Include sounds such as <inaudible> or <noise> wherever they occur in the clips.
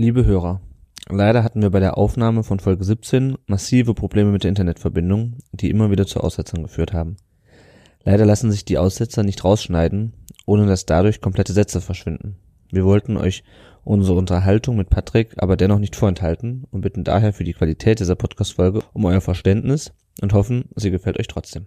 Liebe Hörer, leider hatten wir bei der Aufnahme von Folge 17 massive Probleme mit der Internetverbindung, die immer wieder zu Aussetzern geführt haben. Leider lassen sich die Aussetzer nicht rausschneiden, ohne dass dadurch komplette Sätze verschwinden. Wir wollten euch unsere Unterhaltung mit Patrick aber dennoch nicht vorenthalten und bitten daher für die Qualität dieser Podcast-Folge um euer Verständnis und hoffen, sie gefällt euch trotzdem.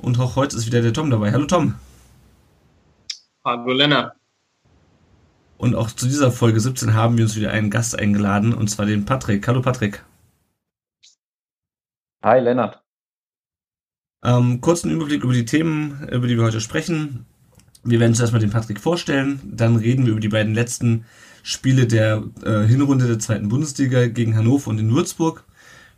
Und auch heute ist wieder der Tom dabei. Hallo Tom. Hallo Lennart. Und auch zu dieser Folge 17 haben wir uns wieder einen Gast eingeladen, und zwar den Patrick. Hallo Patrick. Hi Lennart. Ähm, kurzen Überblick über die Themen, über die wir heute sprechen. Wir werden zuerst mal den Patrick vorstellen, dann reden wir über die beiden letzten Spiele der äh, Hinrunde der zweiten Bundesliga gegen Hannover und in Würzburg.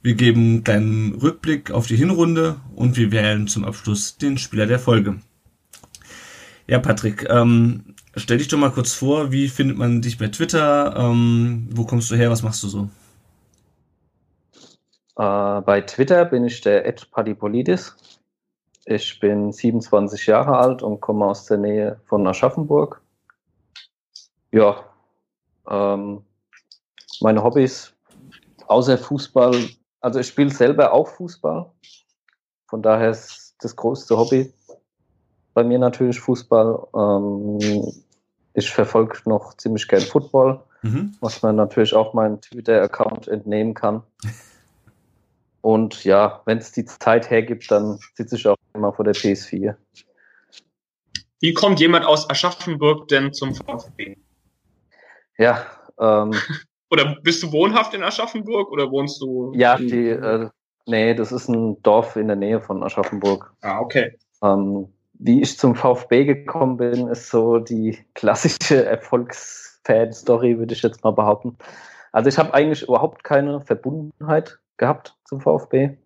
Wir geben einen Rückblick auf die Hinrunde und wir wählen zum Abschluss den Spieler der Folge. Ja, Patrick, ähm, stell dich doch mal kurz vor, wie findet man dich bei Twitter? Ähm, wo kommst du her? Was machst du so? Äh, bei Twitter bin ich der Ed Padipolidis. Ich bin 27 Jahre alt und komme aus der Nähe von Aschaffenburg. Ja, ähm, meine Hobbys außer Fußball also ich spiele selber auch Fußball. Von daher ist das größte Hobby bei mir natürlich Fußball. Ähm, ich verfolge noch ziemlich gern Football, mhm. was man natürlich auch meinen Twitter-Account entnehmen kann. <laughs> Und ja, wenn es die Zeit hergibt, dann sitze ich auch immer vor der PS4. Wie kommt jemand aus Aschaffenburg denn zum VfB? Ja, ähm, <laughs> Oder bist du wohnhaft in Aschaffenburg oder wohnst du? Ja, die, äh, nee, das ist ein Dorf in der Nähe von Aschaffenburg. Ah, okay. Ähm, wie ich zum VfB gekommen bin, ist so die klassische <laughs> Erfolgsfan-Story, würde ich jetzt mal behaupten. Also ich habe eigentlich überhaupt keine Verbundenheit gehabt zum VfB.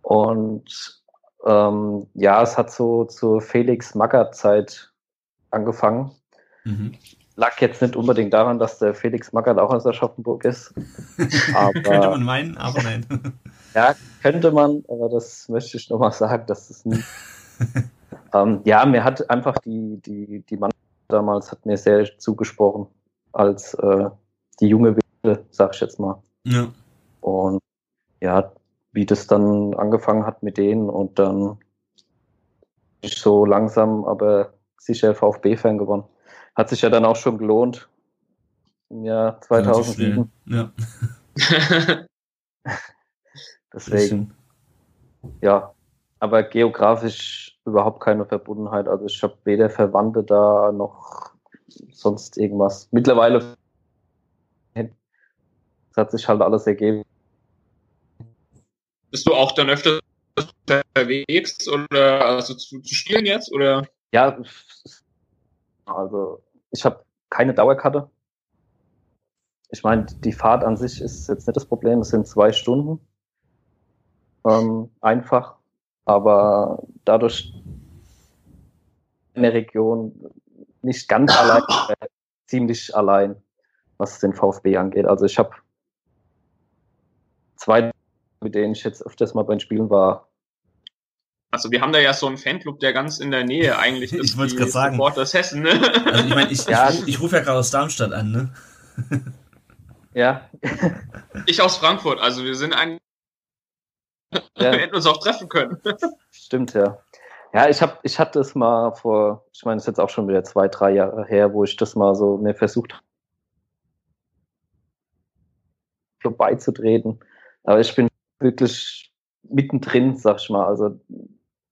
Und ähm, ja, es hat so zur Felix Magath-Zeit angefangen. Mhm lag jetzt nicht unbedingt daran, dass der Felix Magath auch aus Aschaffenburg ist. <laughs> Könnte man meinen, aber nein. <laughs> ja, könnte man, aber das möchte ich nochmal sagen, dass es nie. <laughs> ähm, ja, mir hat einfach die, die, die Mann damals hat mir sehr zugesprochen als äh, die junge Wilde, sag ich jetzt mal. Ja. Und ja, wie das dann angefangen hat mit denen und dann ich so langsam, aber sicher VfB-Fan geworden. Hat sich ja dann auch schon gelohnt im Jahr 2007. Ja. <laughs> Deswegen. Ja, aber geografisch überhaupt keine Verbundenheit. Also ich habe weder Verwandte da noch sonst irgendwas. Mittlerweile hat sich halt alles ergeben. Bist du auch dann öfter unterwegs oder also zu, zu spielen jetzt oder? Ja, also ich habe keine Dauerkarte. Ich meine, die Fahrt an sich ist jetzt nicht das Problem, es sind zwei Stunden. Ähm, einfach. Aber dadurch in der Region nicht ganz <laughs> allein, äh, ziemlich allein, was den VfB angeht. Also ich habe zwei, mit denen ich jetzt öfters mal beim Spielen war, also wir haben da ja so einen Fanclub, der ganz in der Nähe <laughs> eigentlich ist. ich wollte gerade sagen. Supporters Hessen, ne? Also ich meine, ich, ja. ich, ich rufe ja gerade aus Darmstadt an, ne? <laughs> ja. ich aus Frankfurt, also wir sind eigentlich. Ja. wir hätten uns auch treffen können. Stimmt, ja. Ja, ich habe, ich hatte es mal vor, ich meine, es ist jetzt auch schon wieder zwei, drei Jahre her, wo ich das mal so mir versucht habe, beizutreten. Aber ich bin wirklich mittendrin, sag ich mal. Also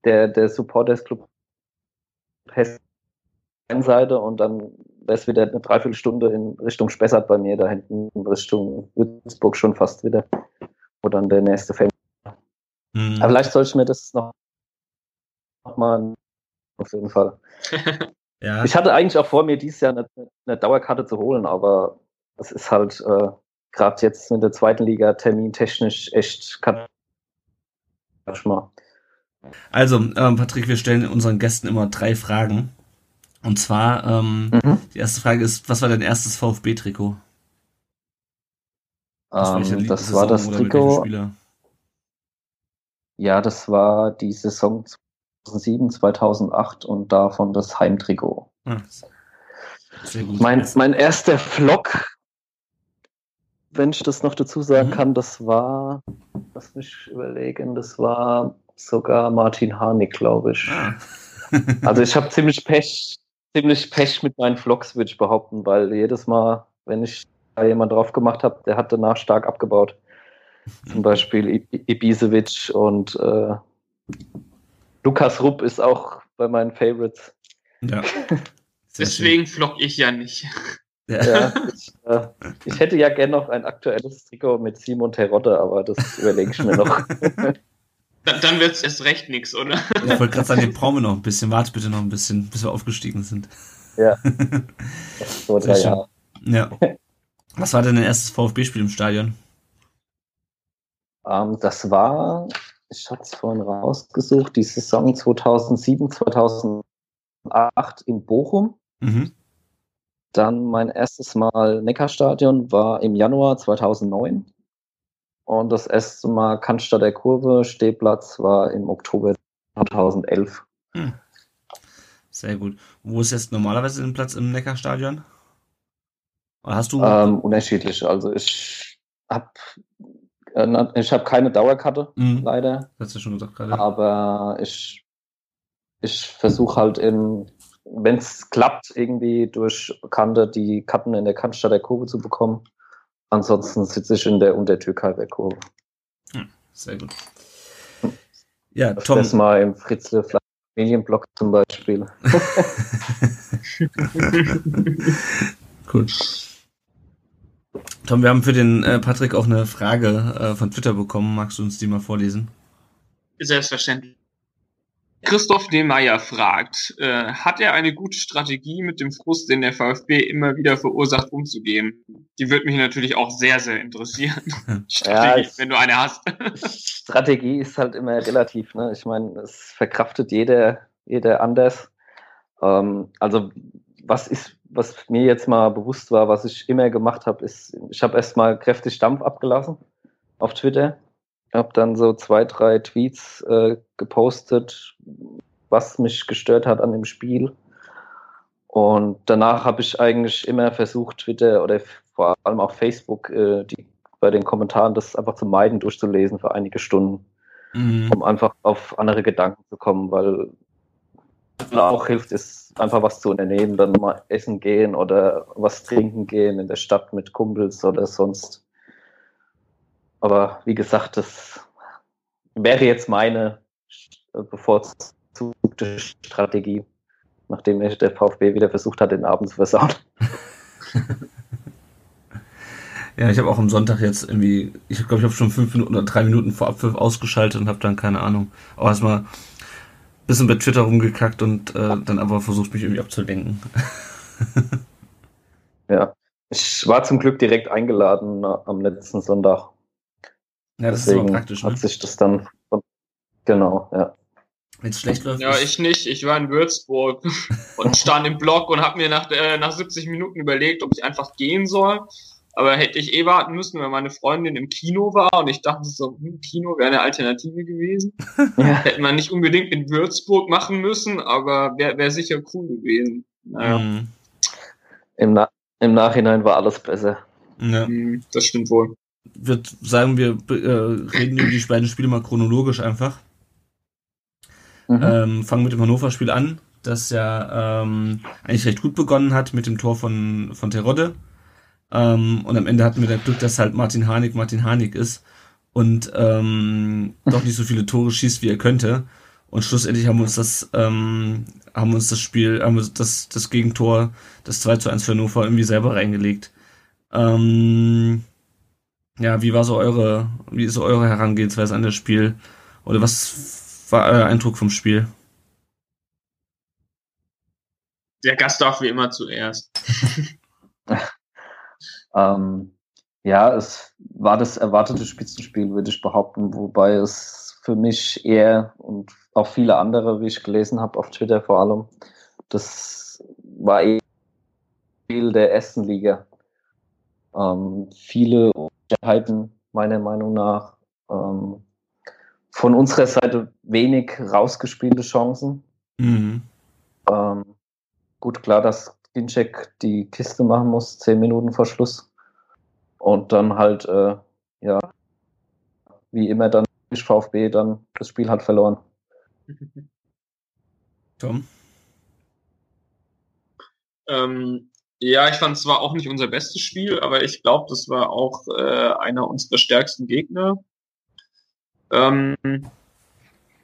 der, der Supporters Club Hessen Seite und dann wäre es wieder eine Dreiviertelstunde in Richtung Spessart bei mir, da hinten in Richtung Würzburg schon fast wieder, wo dann der nächste Fan. Mhm. Aber vielleicht soll ich mir das noch nochmal auf jeden Fall. <laughs> ja. Ich hatte eigentlich auch vor, mir dieses Jahr eine, eine Dauerkarte zu holen, aber es ist halt äh, gerade jetzt in der zweiten Liga termintechnisch echt mal. Also, ähm, Patrick, wir stellen unseren Gästen immer drei Fragen. Und zwar, ähm, mhm. die erste Frage ist, was war dein erstes VfB-Trikot? Ähm, das war das Trikot. Ja, das war die Saison 2007, 2008 und davon das Heimtrikot. Gut. Mein, mein erster Vlog, wenn ich das noch dazu sagen mhm. kann, das war, lass mich überlegen, das war sogar Martin Harnik, glaube ich. Ah. <laughs> also ich habe ziemlich Pech, ziemlich Pech mit meinen Vlogs, würde ich behaupten, weil jedes Mal, wenn ich da jemand drauf gemacht habe, der hat danach stark abgebaut. Zum Beispiel Ibisevic und äh, Lukas Rupp ist auch bei meinen Favorites. Ja. <laughs> Deswegen vlog ich ja nicht. Ja, ich, äh, ich, hätte ja gerne noch ein aktuelles Trikot mit Simon Terodde, aber das überlege ich mir noch. <laughs> dann, dann wird es erst recht nichts, oder? Ich wollte gerade sagen, den brauchen wir noch ein bisschen. Warte bitte noch ein bisschen, bis wir aufgestiegen sind. Ja. <laughs> so drei Jahre. Ja. Was war denn dein erstes VfB-Spiel im Stadion? Ähm, das war, ich hatte es vorhin rausgesucht, die Saison 2007, 2008 in Bochum. Mhm. Dann mein erstes Mal Neckarstadion war im Januar 2009. Und das erste Mal Cannstatt der Kurve, Stehplatz, war im Oktober 2011. Hm. Sehr gut. Wo ist jetzt normalerweise ein Platz im Neckarstadion? Oder hast du? Ähm, unterschiedlich. Also ich habe äh, ich habe keine Dauerkarte, mhm. leider. Hast du schon gesagt gerade. Aber ich, ich versuche halt in, wenn es klappt, irgendwie durch Bekannte die Karten in der Cannstatt der Kurve zu bekommen. Ansonsten sitze ich in der Untertürkei der Kurve. Hm, sehr gut. Ja, das Tom. Das mal im Fritzle Familienblock zum Beispiel. <laughs> cool. Tom, wir haben für den äh, Patrick auch eine Frage äh, von Twitter bekommen. Magst du uns die mal vorlesen? Selbstverständlich. Christoph D. Meyer fragt, äh, hat er eine gute Strategie mit dem Frust, den der VfB immer wieder verursacht, umzugehen? Die würde mich natürlich auch sehr, sehr interessieren. Strategie, <laughs> ja, wenn du eine hast. <laughs> Strategie ist halt immer relativ. Ne? Ich meine, es verkraftet jeder, jeder anders. Ähm, also was ist, was mir jetzt mal bewusst war, was ich immer gemacht habe, ist, ich habe erstmal kräftig Dampf abgelassen auf Twitter habe dann so zwei, drei Tweets äh, gepostet, was mich gestört hat an dem Spiel. Und danach habe ich eigentlich immer versucht, Twitter oder vor allem auch Facebook, äh, die, bei den Kommentaren das einfach zu meiden, durchzulesen für einige Stunden, mhm. um einfach auf andere Gedanken zu kommen, weil auch hilft, ist einfach was zu unternehmen, dann mal essen gehen oder was trinken gehen in der Stadt mit Kumpels oder sonst aber wie gesagt, das wäre jetzt meine bevorzugte Strategie, nachdem der VfB wieder versucht hat, den Abend zu versauen. <laughs> ja, ich habe auch am Sonntag jetzt irgendwie, ich glaube, ich habe schon fünf Minuten oder drei Minuten vor Abpfiff ausgeschaltet und habe dann keine Ahnung, auch erstmal ein bisschen bei Twitter rumgekackt und äh, dann aber versucht, mich irgendwie abzulenken. <laughs> ja, ich war zum Glück direkt eingeladen am letzten Sonntag. Ja, das Deswegen ist aber praktisch. Ne? Hat sich das dann. Genau, ja. Wenn es schlecht läuft. Ja, ich nicht. Ich war in Würzburg <laughs> und stand im Block und habe mir nach, äh, nach 70 Minuten überlegt, ob ich einfach gehen soll. Aber hätte ich eh warten müssen, weil meine Freundin im Kino war und ich dachte so, hm, Kino wäre eine Alternative gewesen. <laughs> Ja. Hätte man nicht unbedingt in Würzburg machen müssen, aber wäre wär sicher cool gewesen. Naja. Mhm. Im, Na Im Nachhinein war alles besser. Ja. Mhm, das stimmt wohl würde sagen, wir äh, reden über die beiden Spiele mal chronologisch einfach. Mhm. Ähm, fangen mit dem Hannover-Spiel an, das ja ähm, eigentlich recht gut begonnen hat mit dem Tor von, von Terodde. Ähm, und am Ende hatten wir das Glück, dass halt Martin Harnik Martin Harnik ist und ähm, doch nicht so viele Tore schießt, wie er könnte. Und schlussendlich haben wir uns das, ähm, haben wir uns das Spiel, haben wir das, das Gegentor, das 2 zu 1 für Hannover irgendwie selber reingelegt. Ähm, ja, wie war so eure, wie ist so eure Herangehensweise an das Spiel? Oder was war euer Eindruck vom Spiel? Der Gast darf wie immer zuerst. <laughs> ähm, ja, es war das erwartete Spitzenspiel, würde ich behaupten, wobei es für mich eher und auch viele andere, wie ich gelesen habe auf Twitter vor allem, das war eher Spiel der ersten Liga. Ähm, viele Unsicherheiten meiner Meinung nach. Ähm, von unserer Seite wenig rausgespielte Chancen. Mhm. Ähm, gut, klar, dass Ginczek die Kiste machen muss, zehn Minuten vor Schluss. Und dann halt, äh, ja, wie immer dann VfB dann das Spiel hat verloren. Tom? Ähm, ja, ich fand es zwar auch nicht unser bestes Spiel, aber ich glaube, das war auch äh, einer unserer stärksten Gegner. Ähm,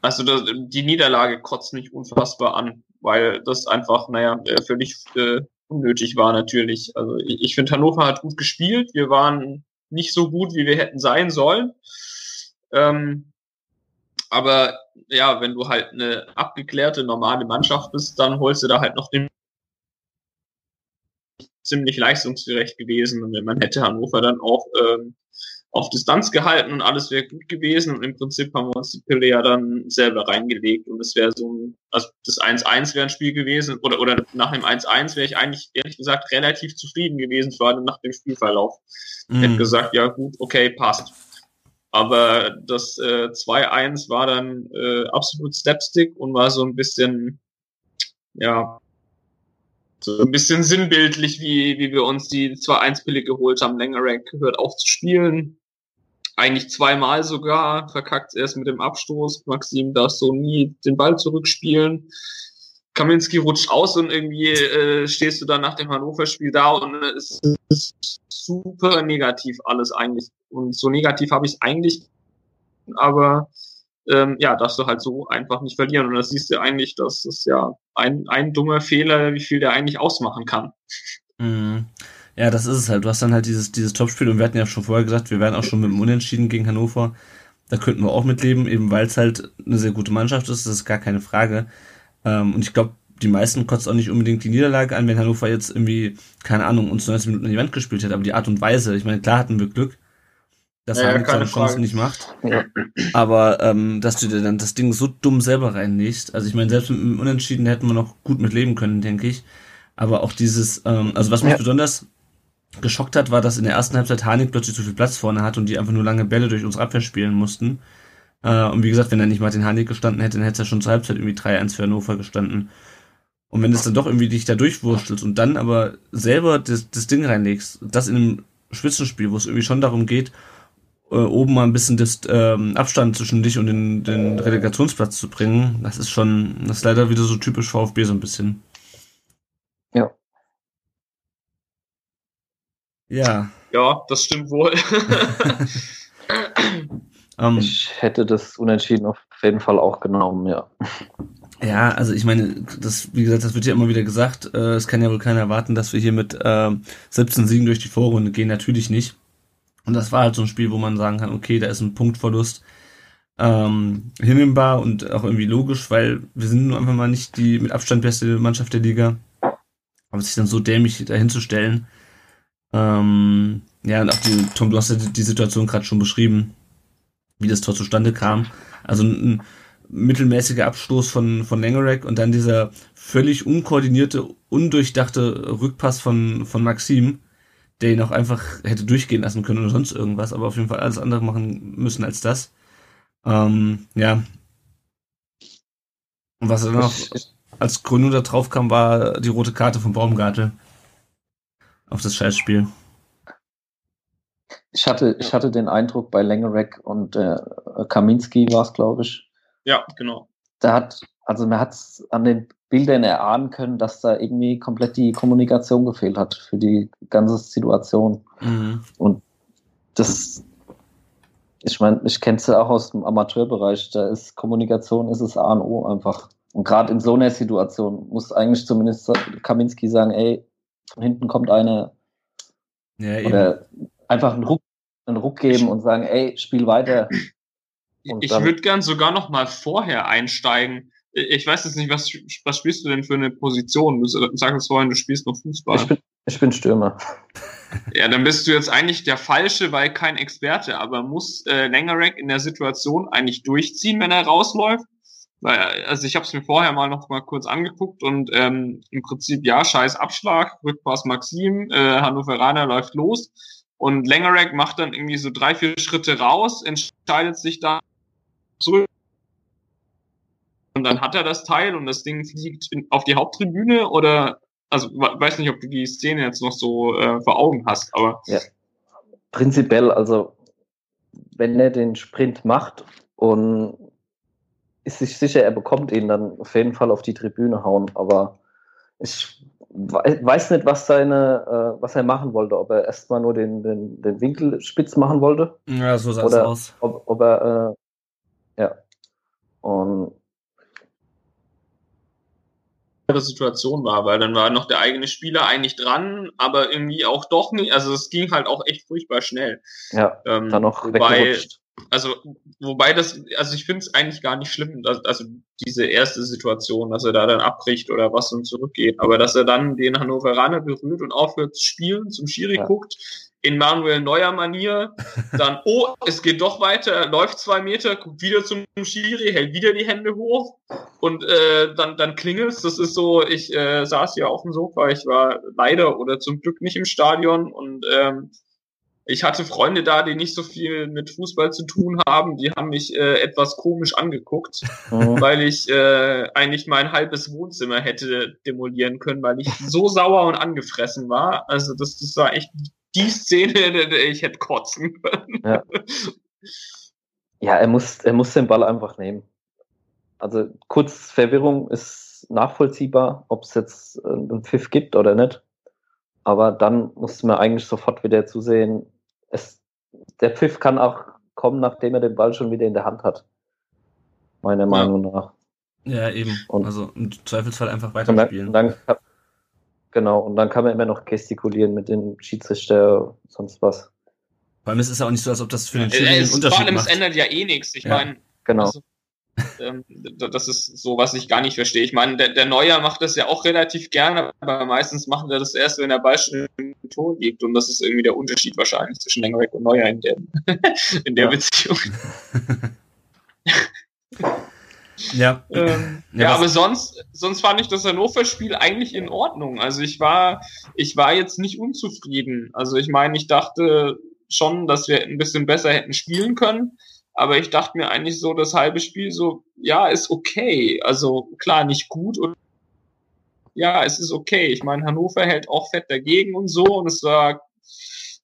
also das, die Niederlage kotzt mich unfassbar an, weil das einfach, naja, äh, völlig äh, unnötig war natürlich. Also ich, ich finde, Hannover hat gut gespielt. Wir waren nicht so gut, wie wir hätten sein sollen. Ähm, aber ja, wenn du halt eine abgeklärte, normale Mannschaft bist, dann holst du da halt noch den ziemlich leistungsgerecht gewesen. Und man hätte Hannover dann auch ähm, auf Distanz gehalten und alles wäre gut gewesen. Und im Prinzip haben wir uns die Pille ja dann selber reingelegt. Und es wäre so ein, also das 1-1 wäre ein Spiel gewesen. Oder, oder nach dem 1-1 wäre ich eigentlich, ehrlich gesagt, relativ zufrieden gewesen, vor allem nach dem Spielverlauf. Mhm. Hätte gesagt, ja gut, okay, passt. Aber das äh, 2-1 war dann äh, absolut Stepstick und war so ein bisschen, ja, so ein bisschen sinnbildlich, wie, wie wir uns die 2-1-Pille geholt haben. Längerack hört auf zu spielen, eigentlich zweimal sogar, verkackt erst mit dem Abstoß. Maxim darf so nie den Ball zurückspielen. Kaminski rutscht aus und irgendwie äh, stehst du dann nach dem Hannover-Spiel da und es ist super negativ alles eigentlich. Und so negativ habe ich es eigentlich, aber ähm, ja, darfst du halt so einfach nicht verlieren. Und da siehst du eigentlich, dass es ja ein, ein dummer Fehler, wie viel der eigentlich ausmachen kann. Mhm. Ja, das ist es halt. Du hast dann halt dieses, dieses Topspiel und wir hatten ja schon vorher gesagt, wir wären auch schon mit dem Unentschieden gegen Hannover. Da könnten wir auch mitleben, eben weil es halt eine sehr gute Mannschaft ist, das ist gar keine Frage. Ähm, und ich glaube, die meisten kotzt auch nicht unbedingt die Niederlage an, wenn Hannover jetzt irgendwie, keine Ahnung, uns 90 Minuten an die Wand gespielt hat, aber die Art und Weise, ich meine, klar hatten wir Glück, dass ja, seine Chancen nicht macht. Aber ähm, dass du dir dann das Ding so dumm selber reinlegst, also ich meine, selbst mit dem Unentschieden hätten wir noch gut mit leben können, denke ich. Aber auch dieses, ähm, also was mich ja. besonders geschockt hat, war, dass in der ersten Halbzeit Hanik plötzlich zu viel Platz vorne hat und die einfach nur lange Bälle durch unsere Abwehr spielen mussten. Äh, und wie gesagt, wenn er nicht Martin Hanik gestanden hätte, dann hätte er schon zur Halbzeit irgendwie 3-1 für Hannover gestanden. Und wenn es dann doch irgendwie dich da durchwurstelst und dann aber selber das, das Ding reinlegst, das in einem Spitzenspiel, wo es irgendwie schon darum geht, äh, oben mal ein bisschen das, ähm, Abstand zwischen dich und den, den Relegationsplatz zu bringen, das ist schon, das ist leider wieder so typisch VfB so ein bisschen. Ja. Ja. Ja, das stimmt wohl. um, <laughs> ähm. ich hätte das Unentschieden auf jeden Fall auch genommen, ja. Ja, also ich meine, das, wie gesagt, das wird ja immer wieder gesagt. Äh, es kann ja wohl keiner erwarten, dass wir hier mit äh, 17 Siegen durch die Vorrunde gehen. Natürlich nicht. Und das war halt so ein Spiel, wo man sagen kann, okay, da ist ein Punktverlust ähm, hinnehmbar und auch irgendwie logisch, weil wir sind nur einfach mal nicht die mit Abstand beste Mannschaft der Liga. Aber sich dann so dämlich dahinzustellen, ähm, ja, und auch die, Tom, du hast ja die Situation gerade schon beschrieben, wie das Tor zustande kam. Also ein, mittelmäßiger Abstoß von, von Langerack und dann dieser völlig unkoordinierte, undurchdachte Rückpass von, von Maxim, der ihn auch einfach hätte durchgehen lassen können oder sonst irgendwas, aber auf jeden Fall alles andere machen müssen als das. Ähm, ja. Und was dann noch als Gründung da drauf kam, war die rote Karte von Baumgartel auf das Scheißspiel. Ich hatte, ich hatte den Eindruck bei Lengerek und äh, Kaminski war es, glaube ich. Ja, genau. Da hat, also man hat es an den Bildern erahnen können, dass da irgendwie komplett die Kommunikation gefehlt hat für die ganze Situation. Mhm. Und das, ich meine, ich kenne es ja auch aus dem Amateurbereich, da ist Kommunikation, ist es A und O einfach. Und gerade in so einer Situation muss eigentlich zumindest Kaminski sagen, ey, von hinten kommt eine ja, oder einfach einen Ruck, einen Ruck geben und sagen, ey, spiel weiter. <clears throat> Und ich würde gern sogar noch mal vorher einsteigen ich weiß jetzt nicht, was, was spielst du denn für eine Position? Du sagst vorhin, du spielst noch Fußball. Ich bin, ich bin Stürmer. Ja, dann bist du jetzt eigentlich der Falsche, weil kein Experte, aber muss äh, Langerek in der Situation eigentlich durchziehen, wenn er rausläuft? Weil, also ich habe es mir vorher mal noch mal kurz angeguckt und ähm, im Prinzip ja, scheiß Abschlag, Rückpass Maxim, äh, Hannoveraner läuft los und Langerek macht dann irgendwie so drei, vier Schritte raus, entscheidet sich da zurück dann hat er das Teil und das Ding fliegt in, auf die Haupttribüne oder also weiß nicht, ob du die Szene jetzt noch so äh, vor Augen hast, aber ja. prinzipiell, also wenn er den Sprint macht und ist sich sicher, er bekommt ihn dann auf jeden Fall auf die Tribüne hauen, aber ich weiß nicht, was seine, äh, was er machen wollte, ob er erstmal nur den, den, den Winkel spitz machen wollte. Ja, so sah es aus. Ob, ob er, äh, ja. Und Situation war, weil dann war noch der eigene Spieler eigentlich dran, aber irgendwie auch doch nicht. Also es ging halt auch echt furchtbar schnell. Ja, ähm, dann noch wobei, also wobei das, also ich finde es eigentlich gar nicht schlimm, dass, also diese erste Situation, dass er da dann abbricht oder was und zurückgeht, aber dass er dann den Hannoveraner berührt und aufhört zu spielen, zum Schiri ja. guckt, in Manuel Neuer Manier, <laughs> dann, oh, es geht doch weiter, läuft zwei Meter, guckt wieder zum Schiri, hält wieder die Hände hoch und äh, dann, dann klingelt's. Das ist so, ich äh, saß ja auf dem Sofa, ich war leider oder zum Glück nicht im Stadion und ähm, ich hatte Freunde da, die nicht so viel mit Fußball zu tun haben. Die haben mich äh, etwas komisch angeguckt, mhm. <laughs> weil ich äh, eigentlich mein halbes Wohnzimmer hätte demolieren können, weil ich so sauer und angefressen war. Also das, das war echt die Szene, ich hätte kotzen können. Ja. ja, er muss, er muss den Ball einfach nehmen. Also kurz Verwirrung ist nachvollziehbar, ob es jetzt äh, einen Pfiff gibt oder nicht. Aber dann muss man eigentlich sofort wieder zusehen, es, der Pfiff kann auch kommen, nachdem er den Ball schon wieder in der Hand hat. Meiner ja. Meinung nach. Ja, eben. Und also im Zweifelsfall einfach weiterspielen. Und dann, dann, genau, und dann kann man immer noch gestikulieren mit dem Schiedsrichter, sonst was. Vor allem ist es ja auch nicht so, als ob das für den Schiri einen Unterschied vor allem, macht. Es ändert ja eh nichts. Ich ja. meine, genau. Also, ähm, das ist so, was ich gar nicht verstehe. Ich meine, der, der Neuer macht das ja auch relativ gerne, aber meistens machen wir das erst, wenn der Ball schon im Tor liegt. Und das ist irgendwie der Unterschied wahrscheinlich zwischen Lengrek und Neuer in der, <laughs> in der ja. Beziehung. <laughs> <laughs> ja. Ähm, ja, ja aber sonst, sonst fand ich das Hannover-Spiel eigentlich in Ordnung. Also ich war, ich war jetzt nicht unzufrieden. Also ich meine, ich dachte schon, dass wir ein bisschen besser hätten spielen können. Aber ich dachte mir eigentlich so, das halbe Spiel so, ja, ist okay. Also klar, nicht gut und ja, es ist okay. Ich meine, Hannover hält auch fett dagegen und so und es war,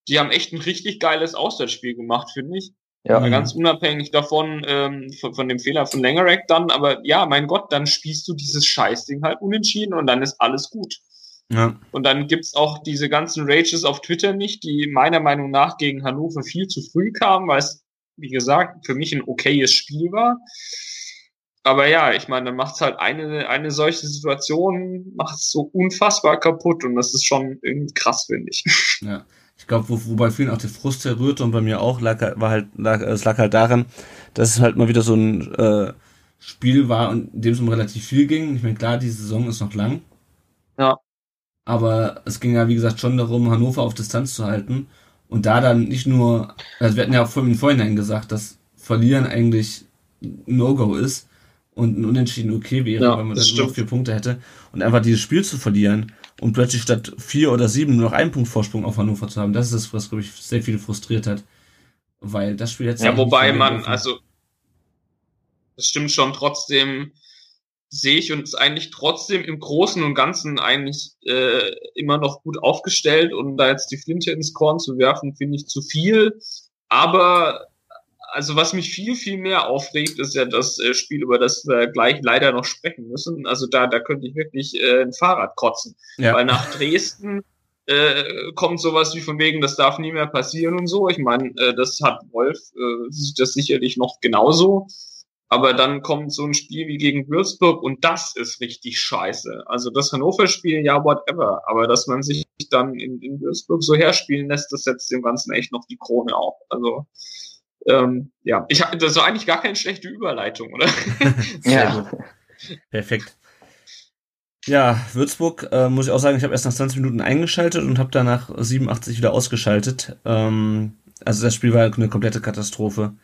die haben echt ein richtig geiles Auswärtsspiel gemacht, finde ich. Ja. Ganz unabhängig davon, ähm, von, von dem Fehler von Längerek dann, aber ja, mein Gott, dann spielst du dieses Scheißding halt unentschieden und dann ist alles gut. Ja. Und dann gibt's auch diese ganzen Rages auf Twitter nicht, die meiner Meinung nach gegen Hannover viel zu früh kamen, weil es wie gesagt, für mich ein okayes Spiel war. Aber ja, ich meine, dann macht's halt eine, eine solche Situation, macht's so unfassbar kaputt und das ist schon irgendwie krass, finde ich. Ja. Ich glaube, wo, wobei vielen auch der Frust herrührte und bei mir auch, lag, war halt, lag, es lag halt daran, dass es halt mal wieder so ein äh, Spiel war, in dem es um relativ viel ging. Ich meine, klar, die Saison ist noch lang. Ja. Aber es ging ja, wie gesagt, schon darum, Hannover auf Distanz zu halten. Und da dann nicht nur, also wir hatten ja auch im Vorhinein gesagt, dass Verlieren eigentlich No-Go ist und ein Unentschieden okay wäre, ja, wenn man dann nur noch vier Punkte hätte. Und einfach dieses Spiel zu verlieren und plötzlich statt vier oder sieben nur noch einen Punkt Vorsprung auf Hannover zu haben, das ist das, was, glaube ich, sehr viele frustriert hat. Weil das Spiel jetzt. Ja, wobei man, also, das stimmt schon trotzdem, sehe ich uns eigentlich trotzdem im Großen und Ganzen eigentlich äh, immer noch gut aufgestellt und da jetzt die Flinte ins Korn zu werfen, finde ich zu viel. Aber also was mich viel, viel mehr aufregt, ist ja das äh, Spiel, über das wir gleich leider noch sprechen müssen. Also da, da könnte ich wirklich äh, ein Fahrrad kotzen. Ja. Weil nach Dresden äh, kommt sowas wie von wegen, das darf nie mehr passieren und so. Ich meine, äh, das hat Wolf äh, das sicherlich noch genauso. Aber dann kommt so ein Spiel wie gegen Würzburg und das ist richtig scheiße. Also das Hannover-Spiel, ja, whatever. Aber dass man sich dann in, in Würzburg so herspielen lässt, das setzt dem Ganzen echt noch die Krone auf. Also ähm, ja, ich das war eigentlich gar keine schlechte Überleitung, oder? <laughs> ja. Perfekt. Ja, Würzburg, äh, muss ich auch sagen, ich habe erst nach 20 Minuten eingeschaltet und habe danach 87 wieder ausgeschaltet. Ähm, also das Spiel war eine komplette Katastrophe.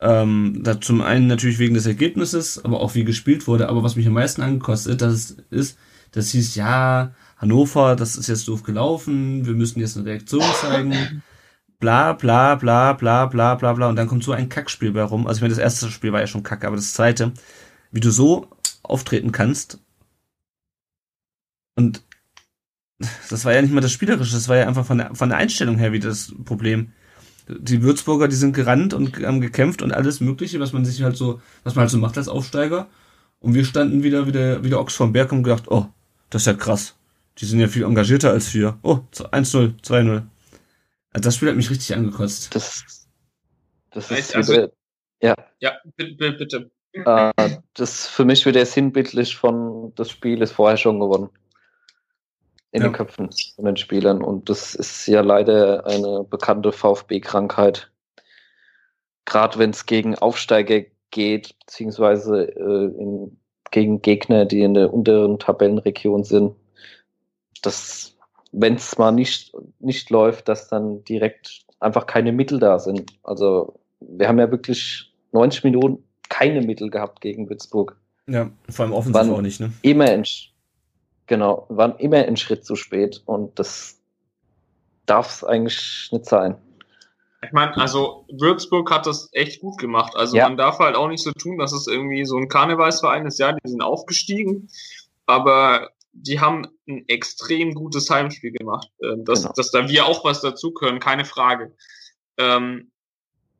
Ähm, da zum einen natürlich wegen des Ergebnisses, aber auch wie gespielt wurde. Aber was mich am meisten angekostet das ist, das hieß, ja, Hannover, das ist jetzt doof gelaufen, wir müssen jetzt eine Reaktion zeigen. Bla bla bla bla bla bla bla. Und dann kommt so ein Kackspiel bei rum. Also ich meine, das erste Spiel war ja schon kacke, aber das zweite, wie du so auftreten kannst. Und das war ja nicht mal das Spielerische, das war ja einfach von der, von der Einstellung her wieder das Problem. Die Würzburger, die sind gerannt und haben gekämpft und alles Mögliche, was man sich halt so, was man halt so macht als Aufsteiger. Und wir standen wieder, wieder, wieder Ochs vom Berg und gedacht, oh, das ist ja krass. Die sind ja viel engagierter als wir. Oh, 1-0, 2-0. Also das Spiel hat mich richtig angekotzt. Das, das ist Also- wieder, ja, Ja, bitte. bitte. äh, das für mich wieder sinnbildlich von das Spiel ist vorher schon gewonnen. In Ja. den Köpfen von den Spielern. Und das ist ja leider eine bekannte VfB-Krankheit. Gerade wenn es gegen Aufsteiger geht, beziehungsweise äh, in, gegen Gegner, die in der unteren Tabellenregion sind, dass, wenn es mal nicht, nicht läuft, dass dann direkt einfach keine Mittel da sind. Also wir haben ja wirklich 90 Minuten keine Mittel gehabt gegen Würzburg. Ja, vor allem offensiv Wann- auch nicht, ne? Immer in, genau, waren immer einen Schritt zu spät und das darf es eigentlich nicht sein. Ich meine, also Würzburg hat das echt gut gemacht. Also Ja. man darf halt auch nicht so tun, dass es irgendwie so ein Karnevalsverein ist. Ja, die sind aufgestiegen, aber die haben ein extrem gutes Heimspiel gemacht. Ähm, Dass, Genau. dass da wir auch was dazu können, keine Frage. Ähm,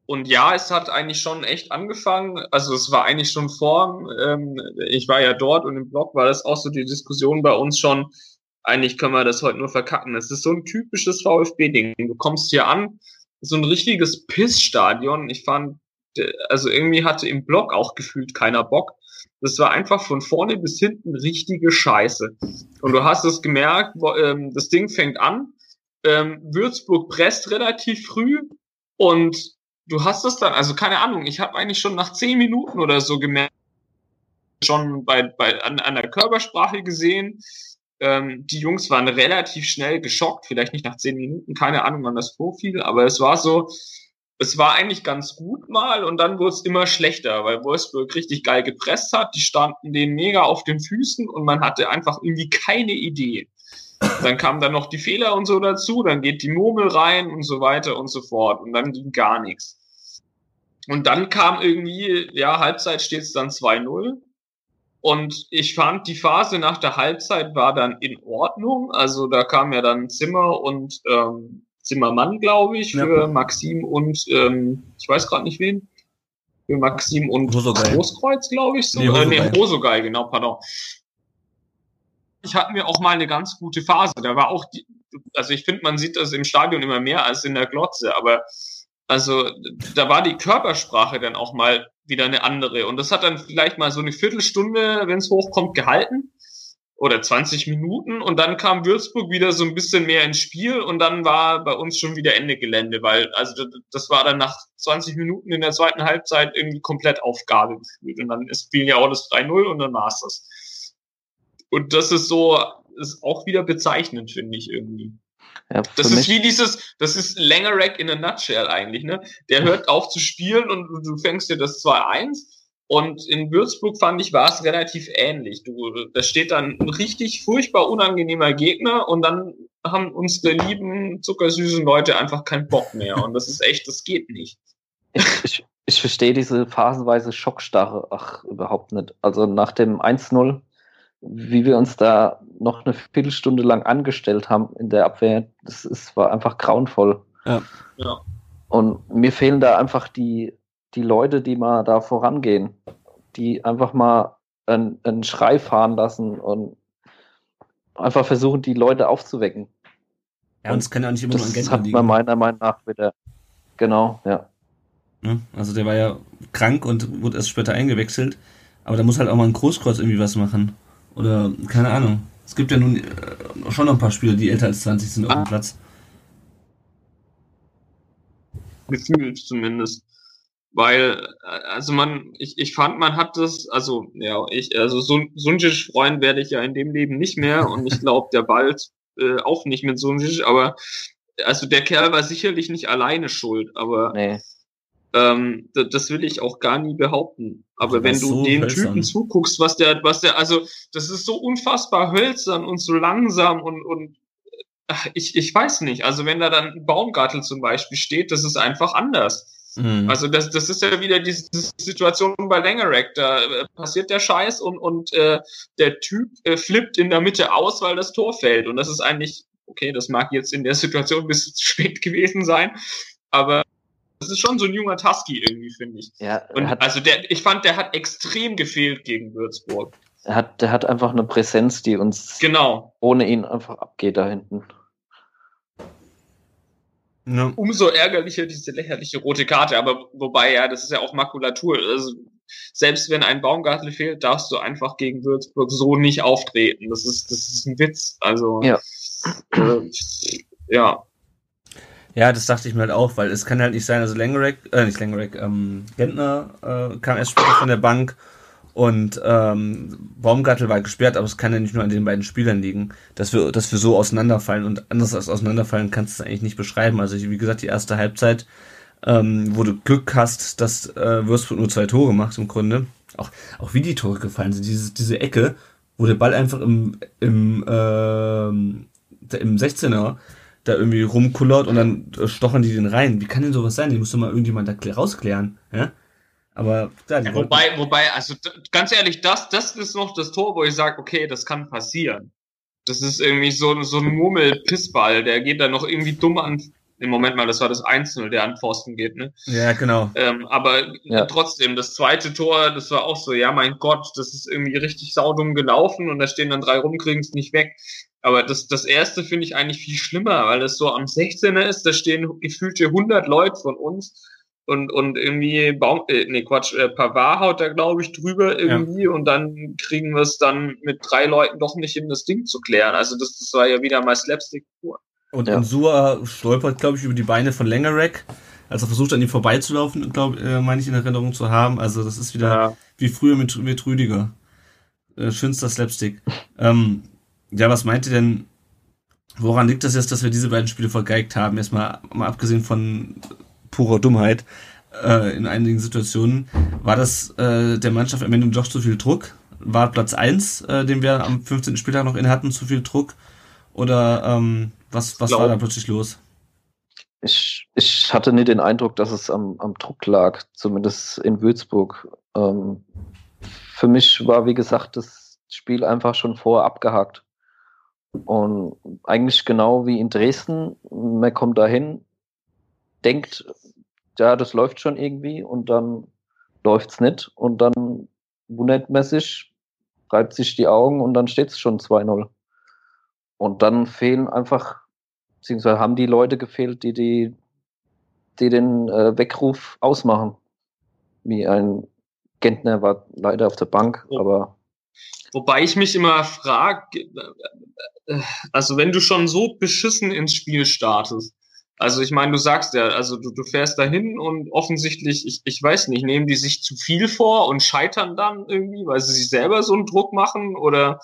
und ja, es hat eigentlich schon echt angefangen. Also es war eigentlich schon vor, ähm, ich war ja dort und im Blog war das auch so die Diskussion bei uns schon. Eigentlich können wir das heute nur verkacken. Es ist so ein typisches VfB-Ding. Du kommst hier an, so ein richtiges Pissstadion. Ich fand, äh, also irgendwie hatte im Block auch gefühlt keiner Bock. Das war einfach von vorne bis hinten richtige Scheiße. Und du hast es gemerkt, ähm, das Ding fängt an. Ähm, Würzburg presst relativ früh und du hast es dann, also keine Ahnung, ich habe eigentlich schon nach zehn Minuten oder so gemerkt, schon bei, bei an, an der Körpersprache gesehen, ähm, die Jungs waren relativ schnell geschockt, vielleicht nicht nach zehn Minuten, keine Ahnung, wann das vorfiel, aber es war so, es war eigentlich ganz gut mal und dann wurde es immer schlechter, weil Wolfsburg richtig geil gepresst hat, die standen denen mega auf den Füßen und man hatte einfach irgendwie keine Idee. Dann kamen dann noch die Fehler und so dazu, dann geht die Murmel rein und so weiter und so fort und dann ging gar nichts. Und dann kam irgendwie, ja, Halbzeit steht es dann 2-0 und ich fand, die Phase nach der Halbzeit war dann in Ordnung. Also da kam ja dann Zimmer und ähm, Zimmermann, glaube ich, Ja. für Maxim und ähm, ich weiß gerade nicht wen. Für Maxim und Hosogai. Großkreuz, glaube ich. So. Nee, Nee, äh, nee, Hosogai, genau, pardon. Ich hatten wir auch mal eine ganz gute Phase. Da war auch die, also ich finde, man sieht das im Stadion immer mehr als in der Glotze, aber also da war die Körpersprache dann auch mal wieder eine andere. Und das hat dann vielleicht mal so eine Viertelstunde, wenn es hochkommt, gehalten. Oder 20 Minuten. Und dann kam Würzburg wieder so ein bisschen mehr ins Spiel und dann war bei uns schon wieder Ende Gelände, weil also das- war dann nach 20 Minuten in der zweiten Halbzeit irgendwie komplett Aufgabe gefühlt. Und dann ist spielen ja auch das 3-0 und dann war's das. Und das ist so, ist auch wieder bezeichnend, finde ich irgendwie. Ja, Das ist wie dieses, das ist Langerack in a nutshell eigentlich, ne? Der hört auf zu spielen und du fängst dir das 2-1. Und in Würzburg fand ich, war es relativ ähnlich. Du, da steht dann ein richtig furchtbar unangenehmer Gegner und dann haben unsere lieben, zuckersüßen Leute einfach keinen Bock mehr. Und das ist echt, das geht nicht. ich, ich, ich verstehe diese phasenweise Schockstarre ach überhaupt nicht. Also nach dem 1-0, wie wir uns da noch eine Viertelstunde lang angestellt haben in der Abwehr, das ist, war einfach grauenvoll. Ja. Ja. Und mir fehlen da einfach die, die Leute, die mal da vorangehen, die einfach mal einen, einen Schrei fahren lassen und einfach versuchen, die Leute aufzuwecken. Ja, und es kann ja auch nicht immer nur an Das Gentner hat liegen. man meiner Meinung nach wieder. Genau, ja. Ne? Also der war ja krank und wurde erst später eingewechselt. Aber da muss halt auch mal ein Großkreuz irgendwie was machen. Oder, keine Ahnung. Es gibt ja nun äh, schon noch ein paar Spieler, die älter als 20 sind auf dem Platz. Gefühlt zumindest. Weil, also man, ich, ich fand, man hat das, also, ja, ich, also Sunjic freuen werde ich ja in dem Leben nicht mehr und ich glaube, der bald äh, auch nicht mit Sunjic, aber also der Kerl war sicherlich nicht alleine schuld, aber nee. ähm, das will ich auch gar nie behaupten. Aber wenn du so den hölzern. Typen zuguckst, was der, was der, also das ist so unfassbar hölzern und so langsam und, und ach, ich, ich weiß nicht. Also wenn da dann ein Baumgartel zum Beispiel steht, das ist einfach anders. Mhm. Also das, das ist ja wieder diese Situation bei Langerack. Da äh, passiert der Scheiß und, und äh, der Typ äh, flippt in der Mitte aus, weil das Tor fällt. Und das ist eigentlich, okay, das mag jetzt in der Situation ein bisschen <laughs> zu spät gewesen sein, aber das ist schon so ein junger Tusky irgendwie, finde ich. Ja, und also der, ich fand, der hat extrem gefehlt gegen Würzburg. Er hat, der hat einfach eine Präsenz, die uns genau. ohne ihn einfach abgeht da hinten. Ja. Umso ärgerlicher diese lächerliche rote Karte. Aber wobei, ja, das ist ja auch Makulatur. Also, selbst wenn ein Baumgartel fehlt, darfst du einfach gegen Würzburg so nicht auftreten. Das ist, das ist ein Witz. Also, ja. Äh, ja. Ja, das dachte ich mir halt auch, weil es kann halt nicht sein, also Langerack, äh, nicht Langerack, ähm, Gentner äh, kam erst später von der Bank und ähm, Baumgartel war gesperrt, aber es kann ja nicht nur an den beiden Spielern liegen, dass wir, dass wir so auseinanderfallen und anders als auseinanderfallen kannst du es eigentlich nicht beschreiben. Also wie gesagt, die erste Halbzeit, ähm, wo du Glück hast, dass äh, Würzburg nur zwei Tore macht im Grunde. Auch, auch wie die Tore gefallen sind, diese, diese Ecke, wo der Ball einfach im, im, äh, im 16er da irgendwie rumkullert und dann stochern die den rein. Wie kann denn sowas sein? Die muss doch mal irgendjemand da rausklären. Ja? Aber ja, ja, wobei, wobei, also ganz ehrlich, das, das ist noch das Tor, wo ich sage, okay, das kann passieren. Das ist irgendwie so, so ein Murmel-Pissball, der geht da noch irgendwie dumm an. Im Moment mal, das war das Einzelne, der an Pfosten geht, ne? Ja, genau. Ähm, aber ja. trotzdem, das zweite Tor, das war auch so, ja, mein Gott, das ist irgendwie richtig saudumm gelaufen und da stehen dann drei rum, kriegen es nicht weg. Aber das, das erste finde ich eigentlich viel schlimmer, weil es so am 16er ist, da stehen gefühlte 100 Leute von uns und, und irgendwie Baum, äh, nee, Quatsch, äh, Pavard haut da, glaube ich, drüber irgendwie ja. und dann kriegen wir es dann mit drei Leuten doch nicht hin, das Ding zu klären. Also das, das war ja wieder mal Slapstick pur. Und ja. Unsua stolpert, glaube ich, über die Beine von Langerack, als er versucht, an ihm vorbeizulaufen, glaube äh, meine ich in Erinnerung zu haben. Also das ist wieder ja. wie früher mit, mit Rüdiger. Äh, schönster Slapstick. ähm, ja, was meint ihr denn, woran liegt das jetzt, dass wir diese beiden Spiele vergeigt haben? Erstmal mal abgesehen von purer Dummheit äh, in einigen Situationen. War das äh, der Mannschaft am Ende doch zu viel Druck? War Platz 1, äh, den wir am 15. Spieltag noch in hatten, zu viel Druck? Oder ähm, was, was war da plötzlich los? Ich, ich hatte nie den Eindruck, dass es am, am Druck lag, zumindest in Würzburg. Ähm, für mich war, wie gesagt, das Spiel einfach schon vorher abgehakt. Und eigentlich genau wie in Dresden, man kommt dahin, denkt, ja, das läuft schon irgendwie und dann läuft's nicht und dann wundert man sich, reibt sich die Augen und dann steht's schon 2-0. Und dann fehlen einfach, beziehungsweise haben die Leute gefehlt, die, die, die den äh, Weckruf ausmachen. Wie ein Gentner war leider auf der Bank, oh. aber. Wobei ich mich immer frage, äh, also wenn du schon so beschissen ins Spiel startest, also ich meine, du sagst ja, also du, du fährst dahin und offensichtlich, ich, ich weiß nicht, nehmen die sich zu viel vor und scheitern dann irgendwie, weil sie sich selber so einen Druck machen oder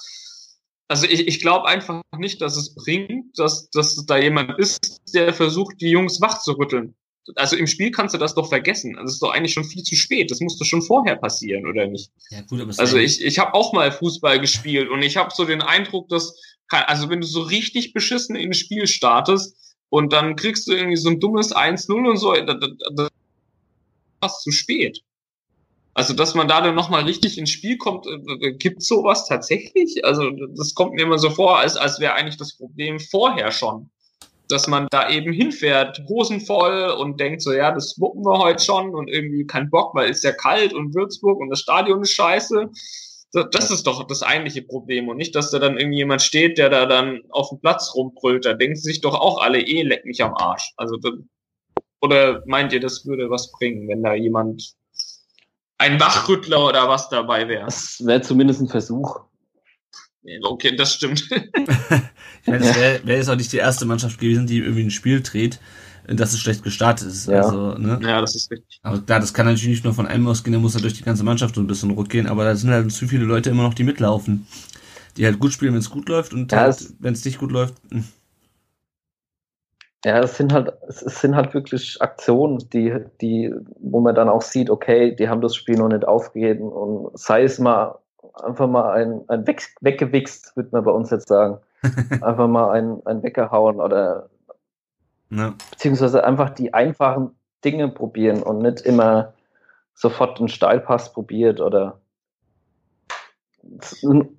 also ich, ich glaube einfach nicht, dass es bringt, dass, dass da jemand ist, der versucht, die Jungs wach zu rütteln. Also im Spiel kannst du das doch vergessen. Also es ist doch eigentlich schon viel zu spät. Das musste schon vorher passieren, oder nicht? Ja, gut, aber also ich, ich habe auch mal Fußball gespielt und ich habe so den Eindruck, dass, also wenn du so richtig beschissen ins Spiel startest, und dann kriegst du irgendwie so ein dummes 1-0 und so, das, das zu spät. Also, dass man da dann nochmal richtig ins Spiel kommt, äh, äh, gibt sowas tatsächlich? Also, das kommt mir immer so vor, als, als wäre eigentlich das Problem vorher schon. Dass man da eben hinfährt, Hosen voll und denkt so, ja, das wuppen wir heute schon und irgendwie kein Bock, weil es ja kalt und Würzburg und das Stadion ist scheiße. Das ist doch das eigentliche Problem und nicht, dass da dann irgendwie jemand steht, der da dann auf dem Platz rumbrüllt. Da denken sich doch auch alle, eh, leck mich am Arsch. Also, oder meint ihr, das würde was bringen, wenn da jemand, ein Wachrüttler oder was dabei wäre? Das wäre zumindest ein Versuch. Okay, das stimmt. <laughs> ich meine, es wäre wär jetzt auch nicht die erste Mannschaft gewesen, die irgendwie ein Spiel dreht. In das es schlecht gestartet ist. Ja. Also, ne? Ja, das ist richtig. Aber klar, das kann natürlich nicht nur von einem ausgehen, da muss er durch die ganze Mannschaft so ein bisschen ruckgehen, aber da sind halt zu viele Leute immer noch, die mitlaufen. Die halt gut spielen, wenn es gut läuft und Ja, halt, wenn es nicht gut läuft. hm. Ja, es sind halt, es es sind halt wirklich Aktionen, die, die, wo man dann auch sieht, okay, die haben das Spiel noch nicht aufgegeben und sei es mal einfach mal ein, ein weg, weggewichst, würde man bei uns jetzt sagen. <laughs> Einfach mal ein, ein weggehauen oder Ne? beziehungsweise einfach die einfachen Dinge probieren und nicht immer sofort einen Steilpass probiert oder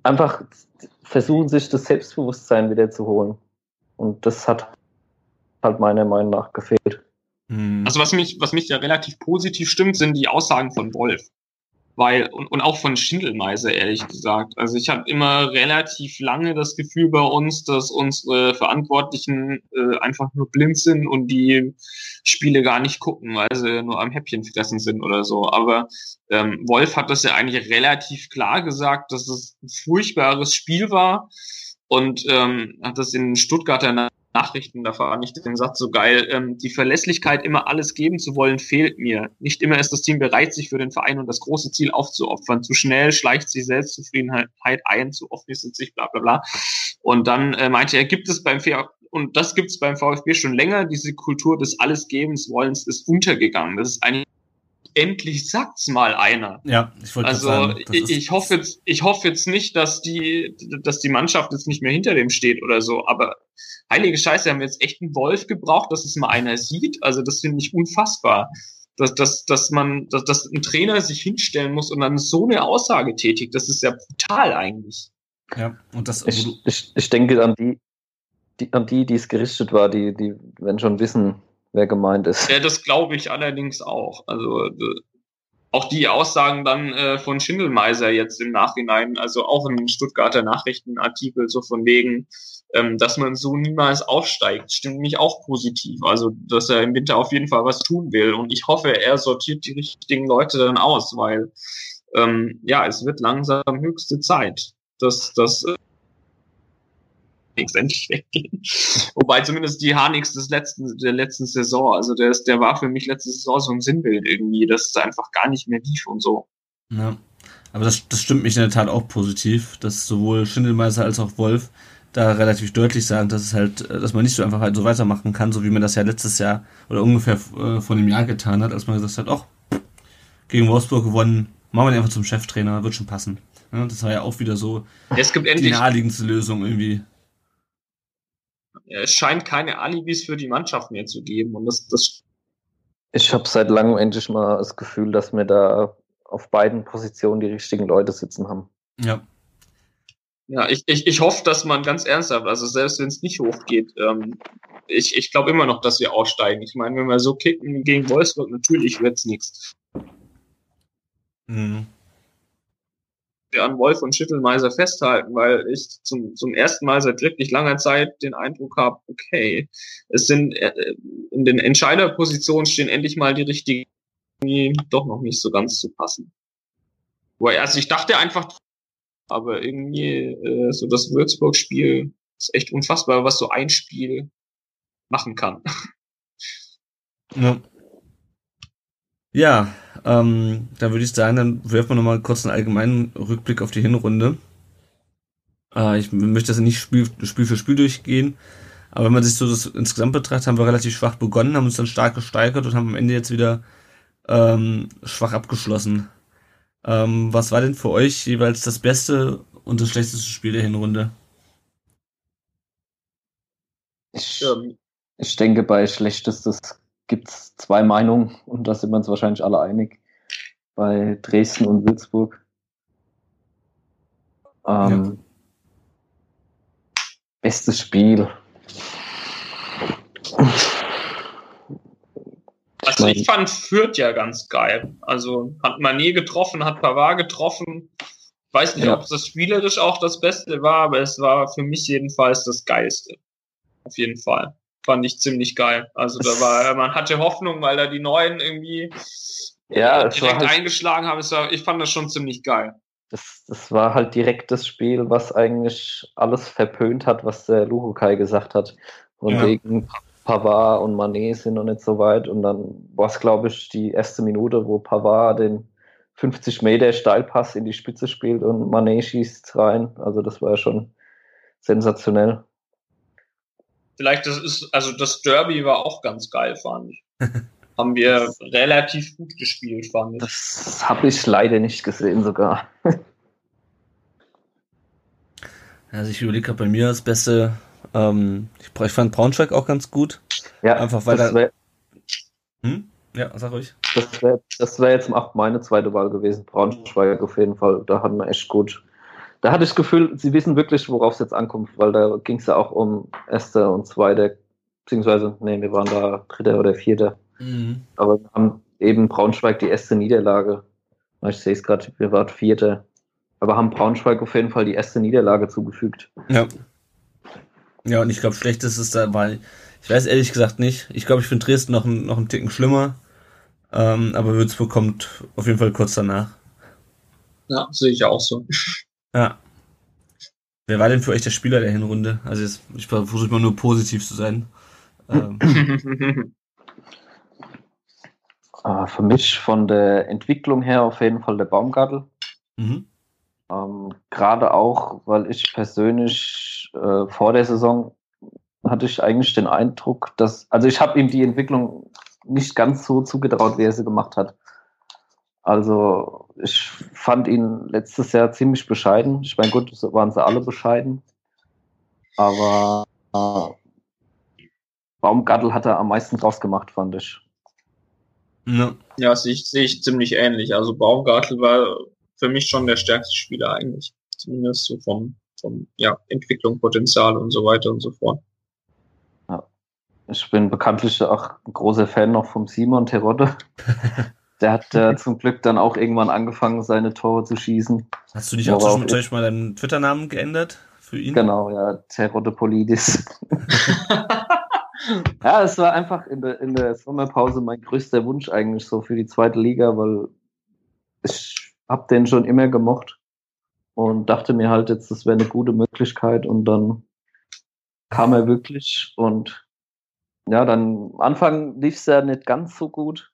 einfach versuchen, sich das Selbstbewusstsein wieder zu holen. Und das hat halt meiner Meinung nach gefehlt. Hm. Also was mich, was mich ja relativ positiv stimmt, sind die Aussagen von Wolf. Weil, und, und auch von Schindelmeiser, ehrlich gesagt. Also ich habe immer relativ lange das Gefühl bei uns, dass unsere Verantwortlichen äh, einfach nur blind sind und die Spiele gar nicht gucken, weil sie nur am Häppchen fressen sind oder so. Aber ähm, Wolf hat das ja eigentlich relativ klar gesagt, dass es ein furchtbares Spiel war und ähm, hat das in Stuttgarter Nachrichten, da fand ich den Satz so geil, ähm, die Verlässlichkeit, immer alles geben zu wollen, fehlt mir. Nicht immer ist das Team bereit, sich für den Verein und das große Ziel aufzuopfern. Zu schnell schleicht sich Selbstzufriedenheit ein, zu oft ist es sich, bla bla bla. Und dann äh, meinte er, gibt es beim VfB, und das gibt es beim VfB schon länger, diese Kultur des Allesgebens Wollens ist untergegangen. Das ist eigentlich, endlich sagt's mal einer. Ja, ich wollte Also sagen, ich, ist- ich hoffe jetzt, ich hoffe jetzt nicht, dass die, dass die Mannschaft jetzt nicht mehr hinter dem steht oder so. Aber heilige Scheiße, haben wir jetzt echt einen Wolf gebraucht, dass es mal einer sieht. Also das finde ich unfassbar, dass, dass, dass man, dass, dass ein Trainer sich hinstellen muss und dann so eine Aussage tätigt. Das ist ja brutal eigentlich. ja, und das, Ich, ich, ich denke an die, die, an die, die es gerichtet war, die, die werden schon wissen, wer gemeint ist. Ja, das glaube ich allerdings auch. Also äh, auch die Aussagen dann äh, von Schindelmeiser jetzt im Nachhinein, also auch ein Stuttgarter Nachrichtenartikel so von wegen, ähm, dass man so niemals aufsteigt, stimmt mich auch positiv. Also dass er im Winter auf jeden Fall was tun will und ich hoffe, er sortiert die richtigen Leute dann aus, weil ähm, ja, es wird langsam höchste Zeit, dass das äh, endlich weggehen. <laughs> Wobei zumindest die Harnix des letzten, der letzten Saison, also der, ist, der war für mich letzte Saison so ein Sinnbild irgendwie, dass es einfach gar nicht mehr lief und so. ja. Aber das, das stimmt mich in der Tat auch positiv, dass sowohl Schindelmeiser als auch Wolf da relativ deutlich sagen, dass es halt, äh, dass man nicht so einfach halt so weitermachen kann, so wie man das ja letztes Jahr oder ungefähr äh, vor einem Jahr getan hat, als man gesagt hat, ach, gegen Wolfsburg gewonnen, machen wir einfach zum Cheftrainer, wird schon passen. Ja, das war ja auch wieder so Es gibt die endlich, naheliegendste Lösung irgendwie. es scheint keine Alibis für die Mannschaft mehr zu geben und das, das Ich habe seit langem endlich mal das Gefühl, dass wir da auf beiden Positionen die richtigen Leute sitzen haben. Ja, Ja, ich, ich, ich hoffe, dass man ganz ernsthaft, also selbst wenn es nicht hochgeht, ähm, ich, ich glaube immer noch, dass wir aussteigen. Ich meine, wenn wir so kicken gegen Wolfsburg, natürlich wird's nichts. mhm. Wir an Wolf und Schittelmeiser festhalten, weil ich zum, zum ersten Mal seit wirklich langer Zeit den Eindruck habe, okay, es sind äh, in den Entscheiderpositionen stehen endlich mal die richtigen, die doch noch nicht so ganz zu passen. Wobei, also ich dachte einfach, aber irgendwie äh, so das Würzburg-Spiel ist echt unfassbar, was so ein Spiel machen kann. <laughs> Ja. Ja, ähm, da würde ich sagen, dann werfen wir nochmal kurz einen allgemeinen Rückblick auf die Hinrunde. Äh, ich möchte das nicht Spiel, Spiel für Spiel durchgehen, aber wenn man sich so das insgesamt betrachtet, haben wir relativ schwach begonnen, haben uns dann stark gesteigert und haben am Ende jetzt wieder ähm, schwach abgeschlossen. Ähm, was war denn für euch jeweils das beste und das schlechteste Spiel der Hinrunde? Ich, ich denke, bei Schlechtestes gibt es zwei Meinungen und da sind wir uns wahrscheinlich alle einig. Bei Dresden und Würzburg. Ähm, Bestes Spiel. Also mein- ich fand Fürth ja ganz geil. Also hat Mané getroffen, hat Pavard getroffen. Ich weiß nicht, Ja. ob das spielerisch auch das Beste war, aber es war für mich jedenfalls das Geilste. Auf jeden Fall. Fand ich ziemlich geil. Also da war, man hatte Hoffnung, weil da die Neuen irgendwie Ja, direkt halt- eingeschlagen haben. War, ich fand das schon ziemlich geil. Das, das war halt direkt das Spiel, was eigentlich alles verpönt hat, was der Luhukai gesagt hat. Von Ja. wegen Pavard und Manet sind noch nicht so weit. Und dann war es, glaube ich, die erste Minute, wo Pavard den 50 Meter Steilpass in die Spitze spielt und Manet schießt rein. Also das war ja schon sensationell. Vielleicht das ist, also das Derby war auch ganz geil, fand ich. <laughs> Haben wir relativ gut gespielt, fand ich. Das habe ich leider nicht gesehen sogar. <laughs> Also ich überlege gerade bei mir das Beste. Ähm, ich, ich, fand Braunschweig auch ganz gut. Ja, einfach weil da. Wär, hm? Ja, sag ruhig. Das wäre das wär jetzt auch meine zweite Wahl gewesen. Braunschweig auf jeden Fall. Da hatten wir echt gut. Da hatte ich das Gefühl, sie wissen wirklich, worauf es jetzt ankommt, weil da ging es ja auch um erste und zweite, beziehungsweise, nee, wir waren da dritter oder vierter. Mhm. Aber wir haben eben Braunschweig die erste Niederlage. Ich sehe es gerade, wir waren Vierter aber haben Braunschweig auf jeden Fall die erste Niederlage zugefügt. Ja. Ja, und ich glaube, schlecht ist es da, weil ich weiß ehrlich gesagt nicht. Ich glaube, ich finde Dresden noch, noch einen Ticken schlimmer. Ähm, aber Würzburg kommt auf jeden Fall kurz danach. Ja, sehe ich auch so. Ja. Wer war denn für euch der Spieler der Hinrunde? Also jetzt, ich versuche mal nur positiv zu sein. Ähm. <laughs> Ah, für mich von der Entwicklung her auf jeden Fall der Baumgartel. Mhm. Ähm, Gerade auch, weil ich persönlich äh, vor der Saison hatte ich eigentlich den Eindruck, dass, also ich habe ihm die Entwicklung nicht ganz so zugetraut, wie er sie gemacht hat. Also ich fand ihn letztes Jahr ziemlich bescheiden. Ich meine, gut, waren sie alle bescheiden. Aber äh, Baumgattel hat er am meisten draus gemacht, fand ich. Ja, ja sehe ich, sehe ich ziemlich ähnlich. Also Baumgartel war für mich schon der stärkste Spieler eigentlich. Zumindest so vom, vom ja, Entwicklung, Potenzial und so weiter und so fort. Ja. Ich bin bekanntlich auch ein großer Fan noch vom Simon Terodde. <laughs> Der hat äh, zum Glück dann auch irgendwann angefangen, seine Tore zu schießen. Hast du dich auch zwischendurch mal deinen Twitter-Namen geändert für ihn? Genau, ja, Terodde Polidis. <laughs> ja, es war einfach in der, in der Sommerpause mein größter Wunsch eigentlich so für die zweite Liga, weil ich habe den schon immer gemocht und dachte mir halt jetzt, das wäre eine gute Möglichkeit und dann kam er wirklich und ja, dann am Anfang lief es ja nicht ganz so gut.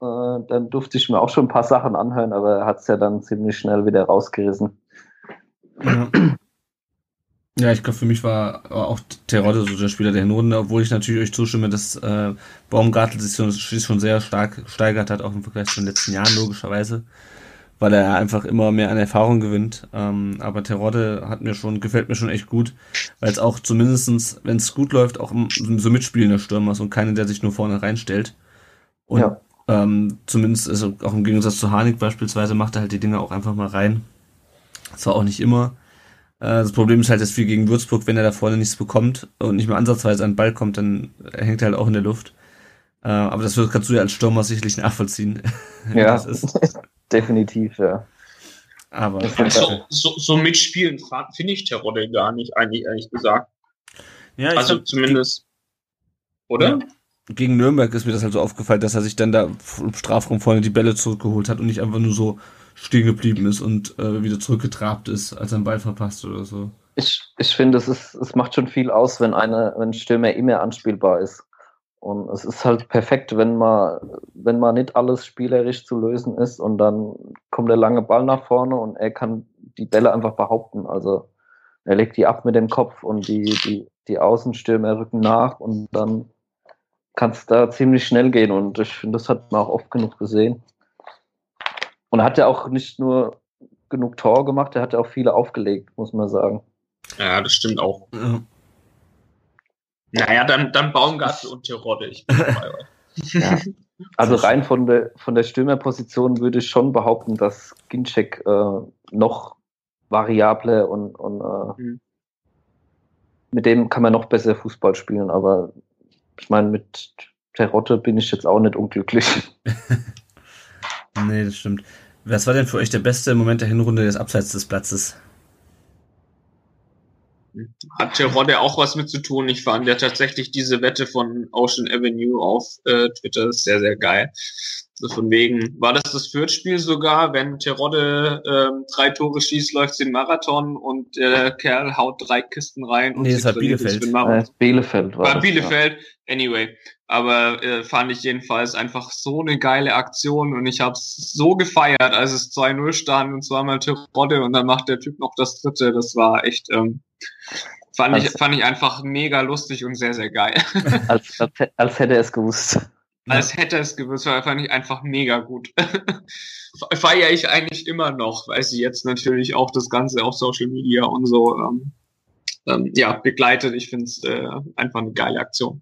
Äh, dann durfte ich mir auch schon ein paar Sachen anhören, aber er hat es ja dann ziemlich schnell wieder rausgerissen. Ja. Ja, ich glaube, für mich war auch Terodde so der Spieler der Hinrunde, obwohl ich natürlich euch zustimme, dass äh, Baumgartel sich schon, schon sehr stark steigert hat, auch im Vergleich zu den letzten Jahren logischerweise, weil er einfach immer mehr an Erfahrung gewinnt. Ähm, aber Terodde hat mir schon, gefällt mir schon echt gut, weil es auch zumindestens, wenn es gut läuft, auch so mitspielender Stürmer ist und keiner, der sich nur vorne reinstellt. Und ja. ähm, zumindest, also auch im Gegensatz zu Harnik beispielsweise, macht er halt die Dinge auch einfach mal rein. Zwar auch nicht immer, äh, das Problem ist halt, dass wir gegen Würzburg, wenn er da vorne nichts bekommt und nicht mehr ansatzweise an den Ball kommt, dann hängt er halt auch in der Luft. Äh, aber das kannst du ja als Stürmer sicherlich nachvollziehen. <laughs> Ja, definitiv, ja. Aber also, so, so mitspielen finde ich Terodde gar nicht, eigentlich ehrlich gesagt. Ja, also glaub, zumindest. Oder? Ja. Gegen Nürnberg ist mir das halt so aufgefallen, dass er sich dann da im Strafraum vorne die Bälle zurückgeholt hat und nicht einfach nur so stehen geblieben ist und äh, wieder zurückgetrabt ist, als er einen Ball verpasst oder so. Ich, ich finde, es, ist, es macht schon viel aus, wenn, eine, wenn Stürmer immer anspielbar ist. Und es ist halt perfekt, wenn man, wenn man nicht alles spielerisch zu lösen ist und dann kommt der lange Ball nach vorne und er kann die Bälle einfach behaupten. Also er legt die ab mit dem Kopf und die, die, die Außenstürmer rücken nach und dann kann es da ziemlich schnell gehen. Und ich finde, das hat man auch oft genug gesehen. Und er hat ja auch nicht nur genug Tor gemacht, er hat ja auch viele aufgelegt, muss man sagen. Ja, das stimmt auch. Ja. Naja, dann, dann Baumgartel und Terodde. Ich bin dabei. <laughs> ja. Also rein von der, von der Stürmerposition würde ich schon behaupten, dass Ginczek äh, noch variable und, und äh, mhm. mit dem kann man noch besser Fußball spielen, aber ich meine, mit Terodde bin ich jetzt auch nicht unglücklich. <laughs> nee, das stimmt. Was war denn für euch der beste Moment der Hinrunde des Abseits des Platzes? Hat Terodde auch was mit zu tun. Ich fand ja tatsächlich diese Wette von Ocean Avenue auf äh, Twitter sehr, sehr geil. So von wegen, war das das Fürth-Spiel sogar, wenn Terodde ähm, drei Tore schießt, läuft den Marathon und der Kerl haut drei Kisten rein. Und Nee, es war Bielefeld. Äh, Bielefeld war War das, Bielefeld, anyway. Aber äh, fand ich jedenfalls einfach so eine geile Aktion und ich habe es so gefeiert, als es 2-0 stand und zweimal Terodde und dann macht der Typ noch das dritte. Das war echt, ähm, fand, ich, fand ich einfach mega lustig und sehr, sehr geil. Ja. Als, als, als hätte er es gewusst. Als hätte es gewusst, war fand ich einfach mega gut. <laughs> Feiere ich eigentlich immer noch, weil sie jetzt natürlich auch das Ganze auf Social Media und so ähm, ähm, ja, begleitet. Ich finde es äh, einfach eine geile Aktion.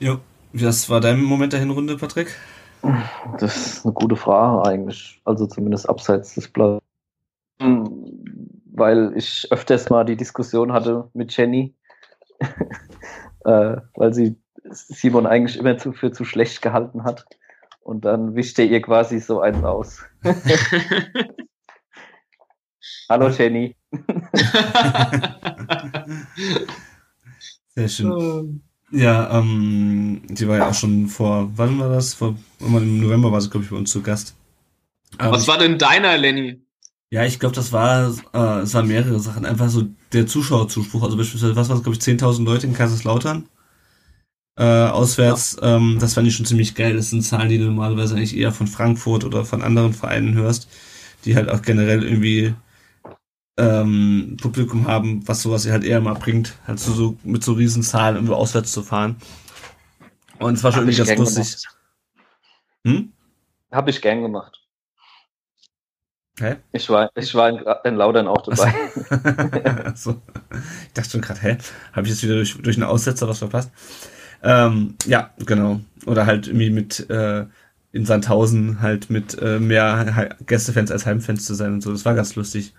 Ja. Was war dein Moment der Hinrunde, Patrick? Das ist eine gute Frage eigentlich. Also zumindest abseits des Platzes. Weil ich öfters mal die Diskussion hatte mit Jenny, <laughs> äh, weil sie Simon eigentlich immer zu, für zu schlecht gehalten hat. Und dann wischt er ihr quasi so eins aus. <laughs> Hallo Jenny. <laughs> Sehr schön. Ja, ähm, die war ja auch schon vor, wann war das? Vor, im November war sie, glaube ich, bei uns zu Gast. Aber Was war denn deiner, Lenny? Ja, ich glaube, das war, äh, es waren mehrere Sachen. Einfach so der Zuschauerzuspruch. Also beispielsweise, was waren es, glaube ich, 10.000 Leute in Kaiserslautern äh, auswärts. Ähm, das fand ich schon ziemlich geil. Das sind Zahlen, die du normalerweise eigentlich eher von Frankfurt oder von anderen Vereinen hörst, die halt auch generell irgendwie ähm, Publikum haben, was sowas halt eher mal bringt, halt so, so mit so riesen Zahlen irgendwie auswärts zu fahren. Und es war schon Hab irgendwie ganz lustig. Hm? Habe ich gern gemacht. Hä? Ich war, ich war in, in Laudern auch dabei. <laughs> so. Ich dachte schon gerade, hä? Habe ich jetzt wieder durch, durch einen Aussetzer was verpasst? Ähm, ja, genau. Oder halt irgendwie mit äh, in Sandhausen halt mit äh, mehr Gästefans als Heimfans zu sein und so. Das war ganz lustig.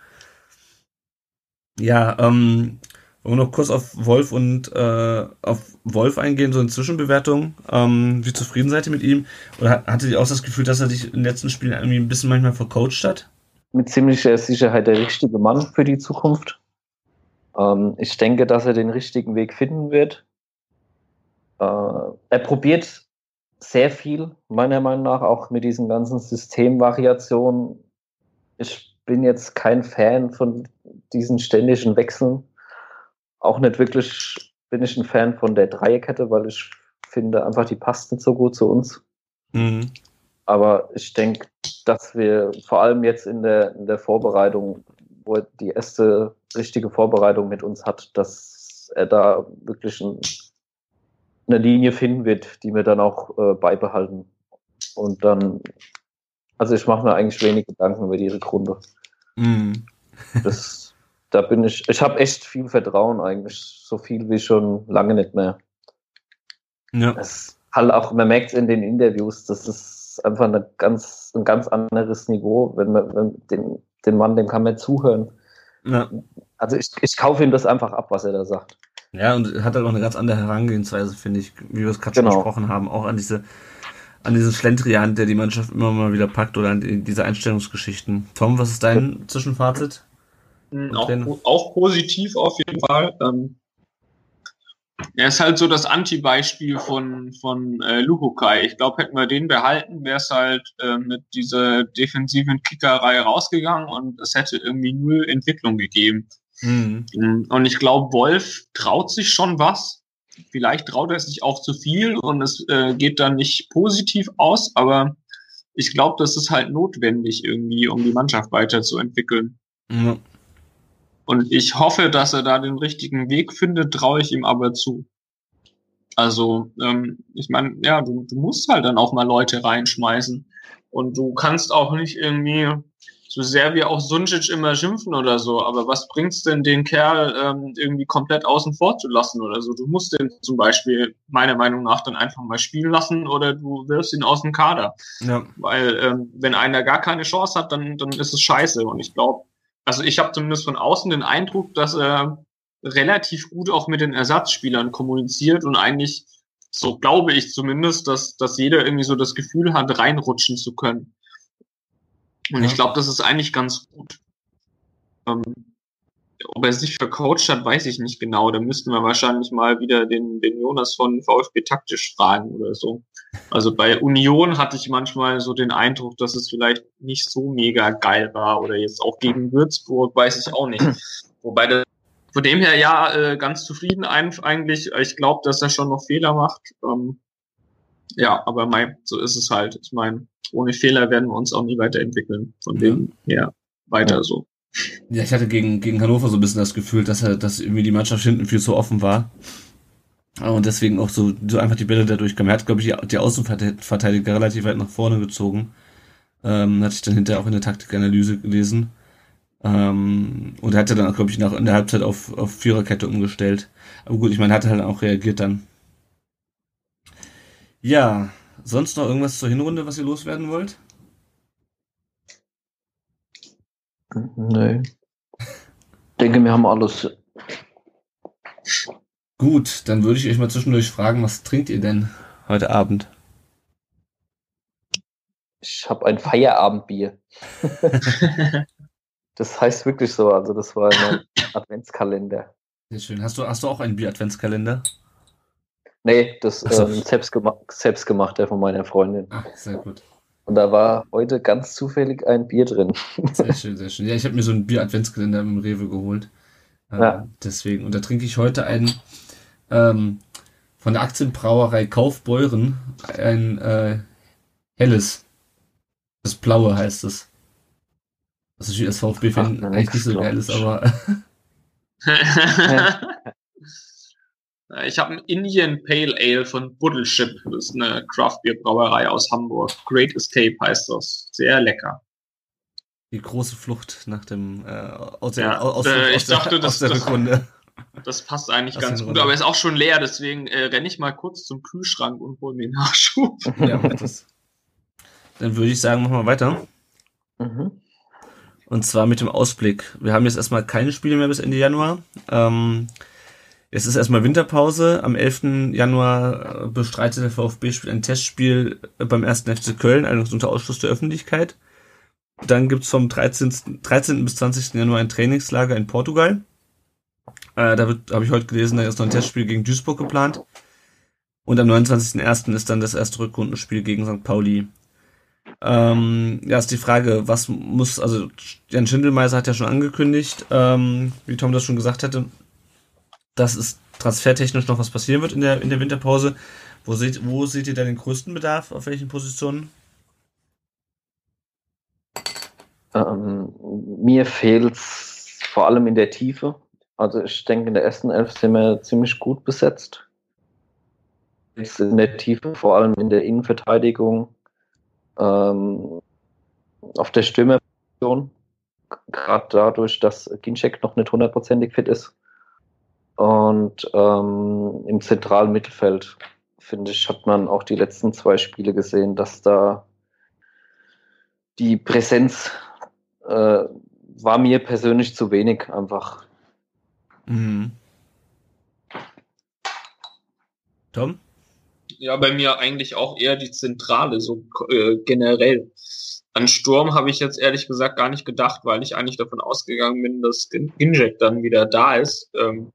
Ja, ähm, wollen wir noch kurz auf Wolf und äh, auf Wolf eingehen, so eine Zwischenbewertung. Ähm, wie zufrieden seid ihr mit ihm? Oder hat- hattet ihr auch das Gefühl, dass er dich in den letzten Spielen irgendwie ein bisschen manchmal vercoacht hat? mit ziemlicher Sicherheit der richtige Mann für die Zukunft. Ähm, ich denke, dass er den richtigen Weg finden wird. Äh, er probiert sehr viel, meiner Meinung nach, auch mit diesen ganzen Systemvariationen. Ich bin jetzt kein Fan von diesen ständigen Wechseln. Auch nicht wirklich bin ich ein Fan von der Dreierkette, weil ich finde einfach, die passt nicht so gut zu uns. Mhm. Aber ich denke, dass wir vor allem jetzt in der, in der Vorbereitung, wo er die erste richtige Vorbereitung mit uns hat, dass er da wirklich ein, eine Linie finden wird, die wir dann auch äh, beibehalten. Und dann, also ich mache mir eigentlich wenig Gedanken über die Rückrunde. Mhm. Das, da bin ich, ich habe echt viel Vertrauen eigentlich, so viel wie schon lange nicht mehr. Ja. Es halt auch, man merkt es in den Interviews, das ist einfach eine ganz, ein ganz anderes Niveau, wenn man, wenn den, den Mann, dem kann man zuhören. ja. Also ich, ich kaufe ihm das einfach ab, was er da sagt. Ja, und hat halt auch eine ganz andere Herangehensweise, finde ich, wie wir es gerade schon Genau. besprochen haben, auch an diese, an diesen Schlendrian, der die Mannschaft immer mal wieder packt oder an die, diese Einstellungsgeschichten. Tom, was ist dein Zwischenfazit? Mhm, Auch, auch positiv auf jeden Fall. Ähm, er ist halt so das Anti-Beispiel von, von äh, Luhukai. Ich glaube, hätten wir den behalten, wäre es halt äh, mit dieser defensiven Kickerei rausgegangen und es hätte irgendwie null Entwicklung gegeben. Mhm. Mhm, Und ich glaube, Wolf traut sich schon was. Vielleicht traut er sich auch zu viel und es äh, geht dann nicht positiv aus, aber ich glaube, das ist halt notwendig irgendwie, um die Mannschaft weiterzuentwickeln. Ja. Und ich hoffe, dass er da den richtigen Weg findet, traue ich ihm aber zu. Also, ähm, ich meine, ja, du, du musst halt dann auch mal Leute reinschmeißen. Und du kannst auch nicht irgendwie, so sehr wir auch Sunjic immer schimpfen oder so, aber was bringt's denn den Kerl ähm, irgendwie komplett außen vor zu lassen oder so? Du musst den zum Beispiel meiner Meinung nach dann einfach mal spielen lassen oder du wirfst ihn aus dem Kader. ja. Weil ähm, wenn einer gar keine Chance hat, dann, dann ist es scheiße. Und ich glaube, also ich habe zumindest von außen den Eindruck, dass er relativ gut auch mit den Ersatzspielern kommuniziert und eigentlich, so glaube ich zumindest, dass, dass jeder irgendwie so das Gefühl hat, reinrutschen zu können. Und Ja. ich glaube, das ist eigentlich ganz gut. Ähm, ob er sich vercoacht hat, weiß ich nicht genau. Da müssten wir wahrscheinlich mal wieder den, den Jonas von VfB taktisch fragen oder so. Also bei Union hatte ich manchmal so den Eindruck, dass es vielleicht nicht so mega geil war oder jetzt auch gegen Würzburg, weiß ich auch nicht. Wobei das von dem her ja äh, ganz zufrieden eigentlich. Ich glaube, dass er schon noch Fehler macht. Ähm, ja, aber mein, so ist es halt. Ich meine, ohne Fehler werden wir uns auch nie weiterentwickeln. Von dem her weiter ja. so. Ja, ich hatte gegen, gegen Hannover so ein bisschen das Gefühl, dass er, dass irgendwie die Mannschaft hinten viel zu offen war. Und deswegen auch so, so einfach die Bälle dadurch kam. Er hat, glaube ich, die, die Außenverteidiger relativ weit nach vorne gezogen. Ähm, hatte ich dann hinterher auch in der Taktikanalyse gelesen. Ähm, und er hatte dann auch, glaube ich, nach, in der Halbzeit auf, auf Viererkette umgestellt. Aber gut, ich meine, hat halt auch reagiert dann. Ja, sonst noch irgendwas zur Hinrunde, was ihr loswerden wollt? Nee. Ich denke, wir haben alles. Gut, dann würde ich euch mal zwischendurch fragen, was trinkt ihr denn heute Abend? Ich habe ein Feierabendbier. <laughs> das heißt wirklich so, also das war ein Adventskalender. Sehr schön. Hast du, hast du auch einen Bier-Adventskalender? Nee, das so. ähm, selbst, gema selbst gemacht, der von meiner Freundin. Ach, sehr gut. Und da war heute ganz zufällig ein Bier drin. Sehr schön, sehr schön. Ja, ich habe mir so einen Bier-Adventskalender im Rewe geholt. Äh, ja. Deswegen. Und da trinke ich heute einen ähm, von der Aktienbrauerei Kaufbeuren, ein äh, helles. Das Blaue heißt es. Was ich als VfB-Fan eigentlich nicht so geil ist, aber. <laughs> <laughs> Ich habe ein Indian Pale Ale von Buddleship. Das ist eine Craft Beer Brauerei aus Hamburg. Great Escape heißt das. Sehr lecker. Die große Flucht nach dem äh, aus der, ja, aus, äh, aus, dachte, der, das, aus der Rückrunde. Das passt eigentlich ganz gut, aber ist auch schon leer, deswegen äh, renne ich mal kurz zum Kühlschrank und hole mir Nachschub. <laughs> Ja, das. Dann würde ich sagen, machen wir weiter. Mhm. Und zwar mit dem Ausblick. Wir haben jetzt erstmal keine Spiele mehr bis Ende Januar. Ähm, es ist erstmal Winterpause. Am 11. Januar äh, bestreitet der VfB-Spiel ein Testspiel beim 1. FC Köln, allerdings unter Ausschluss der Öffentlichkeit. Dann gibt's vom 13. 13. bis 20. Januar ein Trainingslager in Portugal. Äh, da habe ich heute gelesen, da ist noch ein Testspiel gegen Duisburg geplant. Und am 29.01. ist dann das erste Rückrundenspiel gegen St. Pauli. Ähm, ja, ist die Frage, was muss, also Jan Schindelmeiser hat ja schon angekündigt, ähm, wie Tom das schon gesagt hatte, dass es transfertechnisch noch was passieren wird in der, in der Winterpause. Wo seht, wo seht ihr da den größten Bedarf? Auf welchen Positionen? Ähm, mir fehlt vor allem in der Tiefe. Also ich denke, in der ersten Elf sind wir ziemlich gut besetzt. Jetzt in der Tiefe, vor allem in der Innenverteidigung, ähm, auf der Stürmerposition, gerade dadurch, dass Ginczek noch nicht hundertprozentig fit ist. Und ähm, im zentralen Mittelfeld, finde ich, hat man auch die letzten zwei Spiele gesehen, dass da die Präsenz äh, war mir persönlich zu wenig einfach. Mhm. Tom? Ja, bei mir eigentlich auch eher die Zentrale, so äh, generell. An Sturm habe ich jetzt ehrlich gesagt gar nicht gedacht, weil ich eigentlich davon ausgegangen bin, dass Inject dann wieder da ist. Ähm,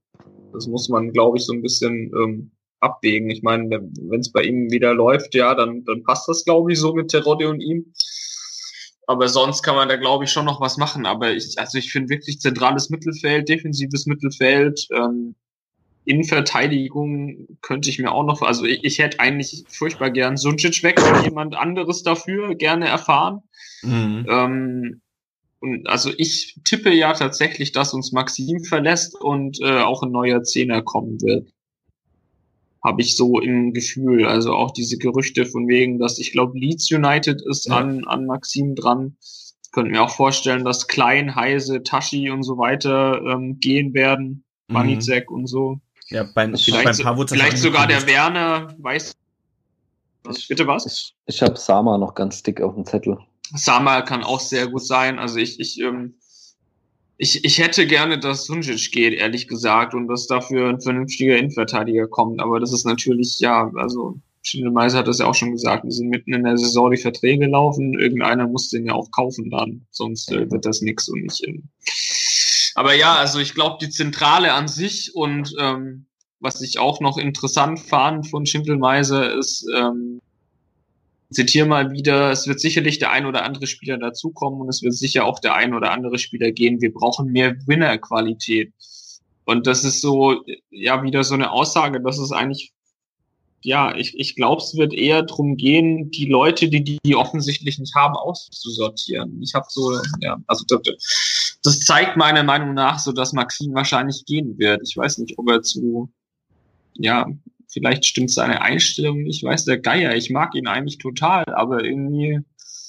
das muss man, glaube ich, so ein bisschen ähm, abwägen. Ich meine, wenn es bei ihm wieder läuft, ja, dann, dann passt das, glaube ich, so mit Terodde und ihm. Aber sonst kann man da, glaube ich, schon noch was machen. Aber ich, also ich finde wirklich zentrales Mittelfeld, defensives Mittelfeld, ähm, Innenverteidigung könnte ich mir auch noch, also ich, ich hätte eigentlich furchtbar gern Suncic weg und jemand anderes dafür gerne erfahren. Mhm. Ähm, und also ich tippe ja tatsächlich, dass uns Maxim verlässt und äh, auch ein neuer Zehner kommen wird. Habe ich so im Gefühl. Also auch diese Gerüchte von wegen, dass ich glaube, Leeds United ist ja. an, an Maxim dran. Könnten mir auch vorstellen, dass Klein, Heise, Tashi und so weiter ähm, gehen werden. Manizek mhm. und so. Ja, bei, vielleicht, beim vielleicht sogar der Werner, weiß. Ich, bitte was? Ich, ich habe Sama noch ganz dick auf dem Zettel. Sama kann auch sehr gut sein. Also ich, ich, ähm, ich, ich hätte gerne, dass Sunjic geht, ehrlich gesagt, und dass dafür ein vernünftiger Innenverteidiger kommt. Aber das ist natürlich, ja, also Schindelmeiser hat das ja auch schon gesagt, wir sind mitten in der Saison die Verträge laufen, irgendeiner muss den ja auch kaufen dann, sonst äh, wird das nix und nicht. Ähm. Aber ja, also ich glaube, die Zentrale an sich und ähm, was ich auch noch interessant fand von Schindelmeiser ist, ähm, zitiere mal wieder, es wird sicherlich der ein oder andere Spieler dazukommen und es wird sicher auch der ein oder andere Spieler gehen. Wir brauchen mehr Winner-Qualität. Und das ist so, ja, wieder so eine Aussage, dass es eigentlich, ja, ich, ich glaube, es wird eher drum gehen, die Leute, die die offensichtlich nicht haben, auszusortieren. Ich habe so, ja, also das, das zeigt meiner Meinung nach so, dass Maxim wahrscheinlich gehen wird. Ich weiß nicht, ob er zu, ja, vielleicht stimmt seine Einstellung nicht, weiß der Geier, ich mag ihn eigentlich total, aber irgendwie.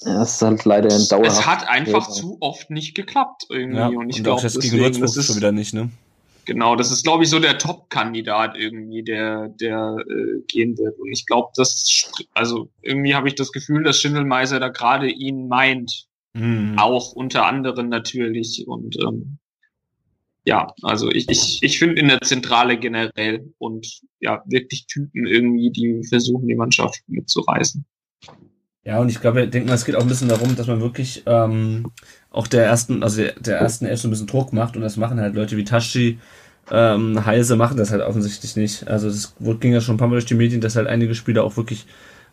Ja, es ist halt leider ein. Es hat einfach zu oft nicht geklappt irgendwie. Ja, und ich glaube, jetzt gegen deswegen, das ist schon wieder nicht, ne? Genau, das ist, glaube ich, so der Top-Kandidat irgendwie, der, der äh, gehen wird. Und ich glaube, das, also irgendwie habe ich das Gefühl, dass Schindelmeiser da gerade ihn meint, Mhm. auch unter anderem natürlich. Und ähm, ja, also ich, ich, ich finde in der Zentrale generell und ja, wirklich Typen irgendwie, die versuchen, die Mannschaft mitzureißen. Ja, und ich glaube, ich denke mal, es geht auch ein bisschen darum, dass man wirklich ähm, auch der ersten, also der, der ersten Elf so ein bisschen Druck macht und das machen halt Leute wie Tashi, ähm, Heise machen das halt offensichtlich nicht. Also das wurde- ging ja schon ein paar Mal durch die Medien, dass halt einige Spieler auch wirklich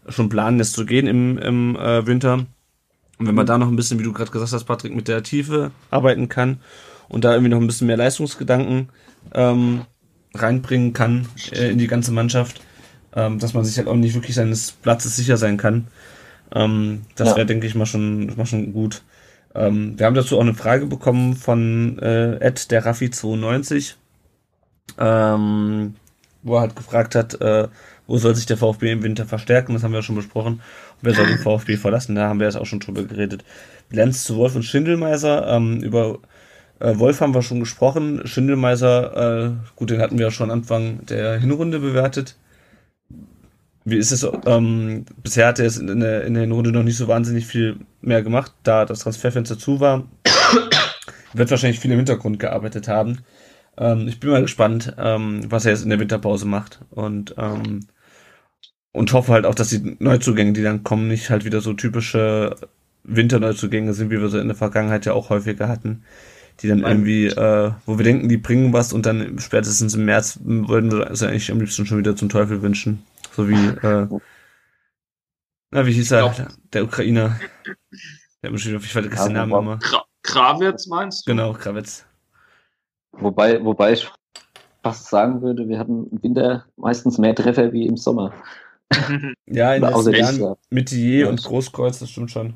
schon planen, es zu gehen im, im äh, Winter. Und wenn man da noch ein bisschen, wie du gerade gesagt hast, Patrick, mit der Tiefe arbeiten kann und da irgendwie noch ein bisschen mehr Leistungsgedanken ähm, reinbringen kann äh, in die ganze Mannschaft, ähm, dass man sich halt auch nicht wirklich seines Platzes sicher sein kann. Ähm, das Ja. wäre, denke ich, mal schon, mal schon gut. Ähm, wir haben dazu auch eine Frage bekommen von äh, Ed, der Raffi92, ähm, wo er halt gefragt hat, äh, wo soll sich der VfB im Winter verstärken? Das haben wir ja schon besprochen. Und wer soll den <laughs> VfB verlassen? Da haben wir jetzt auch schon drüber geredet. Bilanz zu Wolf und Schindelmeiser. Ähm, über äh, Wolf haben wir schon gesprochen. Schindelmeiser, äh, gut, den hatten wir ja schon Anfang der Hinrunde bewertet. Wie ist es? Ähm, bisher hat er jetzt in der, in der Hinrunde noch nicht so wahnsinnig viel mehr gemacht, da das Transferfenster zu war. <coughs> Wird wahrscheinlich viel im Hintergrund gearbeitet haben. Ähm, ich bin mal gespannt, ähm, was er jetzt in der Winterpause macht. Und, ähm, und hoffe halt auch, dass die Neuzugänge, die dann kommen, nicht halt wieder so typische Winterneuzugänge sind, wie wir sie in der Vergangenheit ja auch häufiger hatten. Die dann irgendwie, äh, wo wir denken, die bringen was und dann spätestens im März würden wir es eigentlich am liebsten schon wieder zum Teufel wünschen. So wie, <laughs> äh, na, wie hieß er? Glaub- Der Ukrainer. Der hat schon wieder, ich vergesse den Namen immer. Kra Krawitz meinst du? Genau, Krawitz. Wobei, wobei ich fast sagen würde, wir hatten im Winter meistens mehr Treffer wie im Sommer. Ja, in <laughs> den letzten Jahren Jahr. Metier Ja. und Großkreuz, das stimmt schon.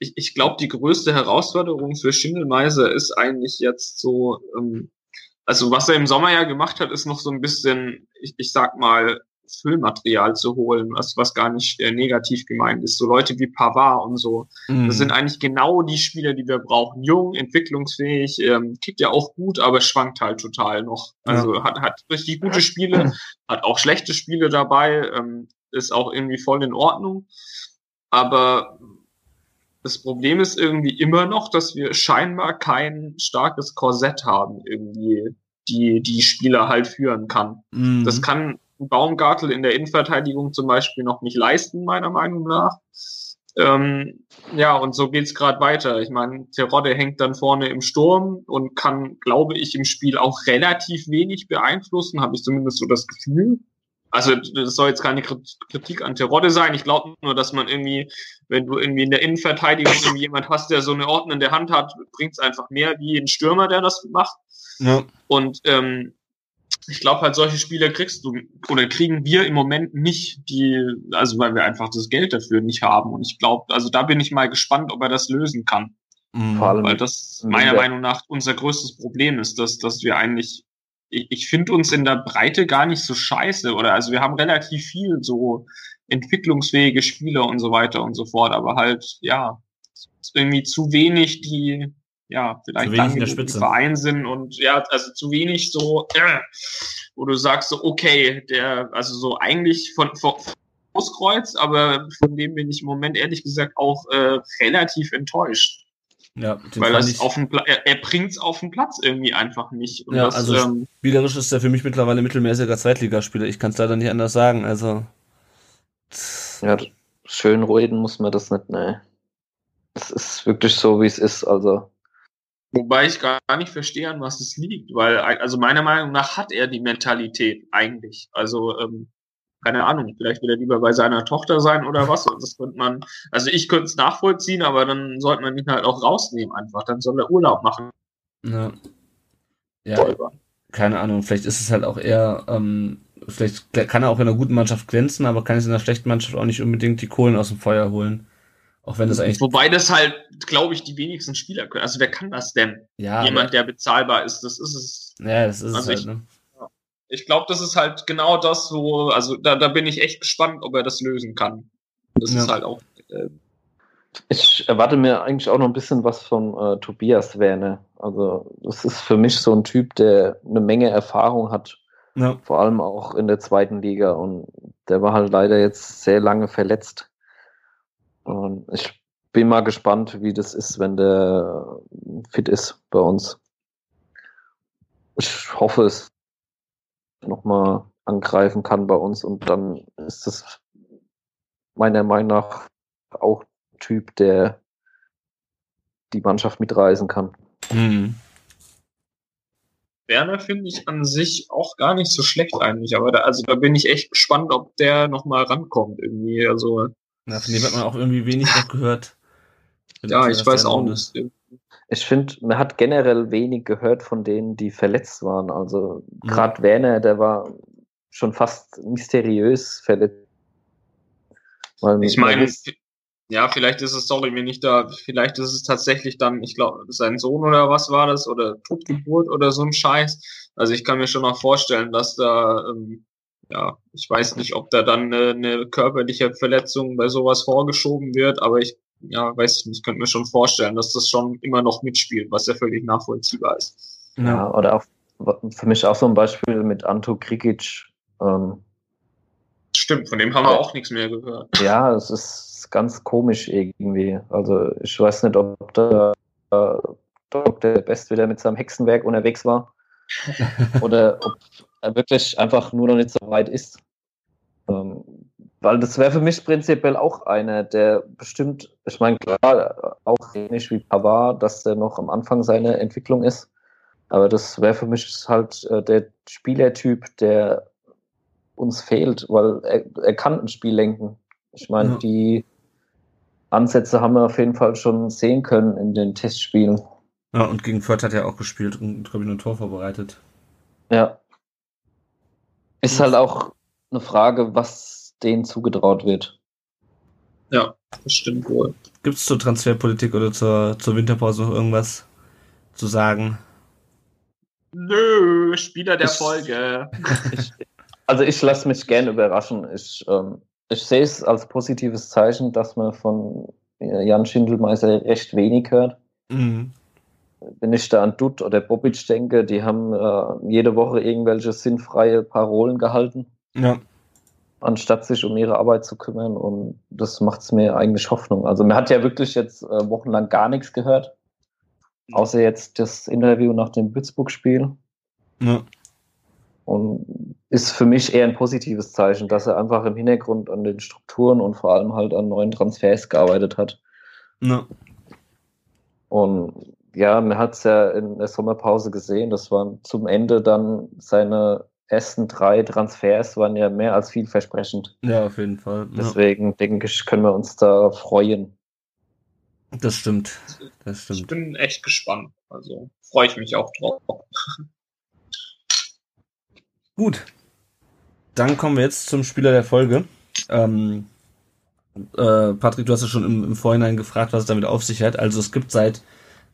Ich, ich glaube, die größte Herausforderung für Schindelmeiser ist eigentlich jetzt so, ähm, also was er im Sommer ja gemacht hat, ist noch so ein bisschen, ich, ich sag mal, Füllmaterial zu holen, was, was gar nicht äh, negativ gemeint ist. So Leute wie Pavard und so. Mhm. Das sind eigentlich genau die Spieler, die wir brauchen. Jung, entwicklungsfähig, ähm, kickt ja auch gut, aber schwankt halt total noch. Also hat, hat richtig gute Spiele, hat auch schlechte Spiele dabei, ähm, ist auch irgendwie voll in Ordnung. Aber das Problem ist irgendwie immer noch, dass wir scheinbar kein starkes Korsett haben, irgendwie, die die Spieler halt führen kann. Mhm. Das kann Baumgartel in der Innenverteidigung zum Beispiel noch nicht leisten, meiner Meinung nach. Ähm, ja, und so geht's gerade weiter. Ich meine, Terodde hängt dann vorne im Sturm und kann, glaube ich, im Spiel auch relativ wenig beeinflussen, habe ich zumindest so das Gefühl. Also das soll jetzt keine Krit- Kritik an Terodde sein. Ich glaube nur, dass man irgendwie, wenn du irgendwie in der Innenverteidigung <laughs> irgendwie jemand hast, der so eine ordnende Hand hat, bringt's einfach mehr wie ein Stürmer, der das macht. ja. Und ähm, ich glaube halt, solche Spieler kriegst du oder kriegen wir im Moment nicht, die, also weil wir einfach das Geld dafür nicht haben. Und ich glaube, also da bin ich mal gespannt, ob er das lösen kann. Mhm. Vor allem Weil das meiner. Meinung nach unser größtes Problem ist, dass, dass wir eigentlich, ich, ich finde uns in der Breite gar nicht so scheiße. Oder also wir haben relativ viel so entwicklungsfähige Spieler und so weiter und so fort, aber halt, ja, irgendwie zu wenig, die ja, vielleicht wenig in der lang Spitze. Verein sind und ja, also zu wenig so, äh, wo du sagst so, okay, der, also so eigentlich von, von Großkreuz, aber von dem bin ich im Moment ehrlich gesagt auch äh, relativ enttäuscht. Ja, den Weil das ich, auf dem Pla er, er bringt's auf den Platz irgendwie einfach nicht. Und Ja, das, also ähm, spielerisch ist er für mich mittlerweile mittelmäßiger Zweitligaspieler. Ich kann es leider nicht anders sagen. Also Ja, schön reden muss man das nicht, ne. Es ist wirklich so, wie es ist, also. Wobei ich gar nicht verstehe, an was es liegt, weil, also meiner Meinung nach hat er die Mentalität eigentlich. Also, ähm, keine Ahnung, vielleicht will er lieber bei seiner Tochter sein oder was. Das könnte man, also ich könnte es nachvollziehen, aber dann sollte man ihn halt auch rausnehmen einfach. Dann soll er Urlaub machen. Ja. Ja, keine Ahnung, vielleicht ist es halt auch eher, ähm, vielleicht kann er auch in einer guten Mannschaft glänzen, aber kann es in einer schlechten Mannschaft auch nicht unbedingt die Kohlen aus dem Feuer holen. Auch wenn das eigentlich. Wobei das halt, glaube ich, die wenigsten Spieler können. Also wer kann das denn? Ja. Jemand, der bezahlbar ist, das ist es. Ja, das ist Also es ich- halt, ne? Ich glaube, das ist halt genau das so, also da, da bin ich echt gespannt, ob er das lösen kann. Das Ja. ist halt auch. Äh, Ich erwarte mir eigentlich auch noch ein bisschen was von äh, Tobias Werner. Also, das ist für mich so ein Typ, der eine Menge Erfahrung hat, Ja. vor allem auch in der zweiten Liga. Und der war halt leider jetzt sehr lange verletzt. Und ich bin mal gespannt, wie das ist, wenn der fit ist bei uns. Ich hoffe, es nochmal angreifen kann bei uns und dann ist das meiner Meinung nach auch ein Typ, der die Mannschaft mitreisen kann. Mhm. Werner finde ich an sich auch gar nicht so schlecht eigentlich, aber da, also da bin ich echt gespannt, ob der nochmal rankommt irgendwie. Also Ja, von dem hat man auch irgendwie wenig noch gehört. ja, ich weiß auch nicht. Ich finde, man hat generell wenig gehört von denen, die verletzt waren. Also gerade Werner, der war schon fast mysteriös verletzt. Weil Ich meine, ja, vielleicht ist es, sorry, wenn ich da, vielleicht ist es tatsächlich dann, ich glaube, sein Sohn oder was war das, oder Totgeburt oder so ein Scheiß. Also ich kann mir schon noch vorstellen, dass da, ähm, ja, ich weiß nicht, ob da dann eine, eine körperliche Verletzung bei sowas vorgeschoben wird, aber ich, ja, weiß ich nicht, könnte mir schon vorstellen, dass das schon immer noch mitspielt, was ja völlig nachvollziehbar ist. Ja. oder auch für mich auch so ein Beispiel mit Anto Krikic. Ähm, Stimmt, von dem haben wir auch nichts mehr gehört. ja, es ist ganz komisch irgendwie. Also ich weiß nicht, ob der äh, Dr. Best wieder mit seinem Hexenwerk unterwegs war <laughs> oder ob er wirklich einfach nur noch nicht so weit ist. Ähm, weil das wäre für mich prinzipiell auch einer, der bestimmt, ich meine, klar, auch ähnlich wie Pavard, dass der noch am Anfang seiner Entwicklung ist. Aber das wäre für mich halt äh, der Spielertyp, der uns fehlt, weil er, er kann ein Spiel lenken. Ich meine, Ja. die Ansätze haben wir auf jeden Fall schon sehen können in den Testspielen. ja, und gegen Fürth hat er auch gespielt und, glaube ich, ein Tor vorbereitet. Ja. Ist halt auch eine Frage, was denen zugetraut wird. Ja, das stimmt wohl. Gibt es zur Transferpolitik oder zur, zur Winterpause noch irgendwas zu sagen? Nö, Spieler der Ich- Folge. Ich, also ich lasse mich gerne überraschen. Ich, ähm, ich sehe es als positives Zeichen, dass man von äh, Jan Schindelmeister recht wenig hört. Mhm. Wenn ich da an Dutt oder Bobic denke, die haben äh, jede Woche irgendwelche sinnfreie Parolen gehalten, Ja. Anstatt sich um ihre Arbeit zu kümmern. Und das macht es mir eigentlich Hoffnung. Also man hat ja wirklich jetzt äh, wochenlang gar nichts gehört. Außer jetzt das Interview nach dem Würzburg-Spiel. ja. Und ist für mich eher ein positives Zeichen, dass er einfach im Hintergrund an den Strukturen und vor allem halt an neuen Transfers gearbeitet hat. ja. Und ja, man hat es ja in der Sommerpause gesehen, das waren zum Ende dann seine ersten drei Transfers, waren ja mehr als vielversprechend. Ja, auf jeden Fall. Ja. Deswegen denke ich, können wir uns da freuen. Das stimmt. Das Ich stimmt. bin echt gespannt. Also freue ich mich auch drauf. Gut. Dann kommen wir jetzt zum Spieler der Folge. Ähm, äh, Patrick, du hast ja schon im, im Vorhinein gefragt, was es damit auf sich hat. Also es gibt seit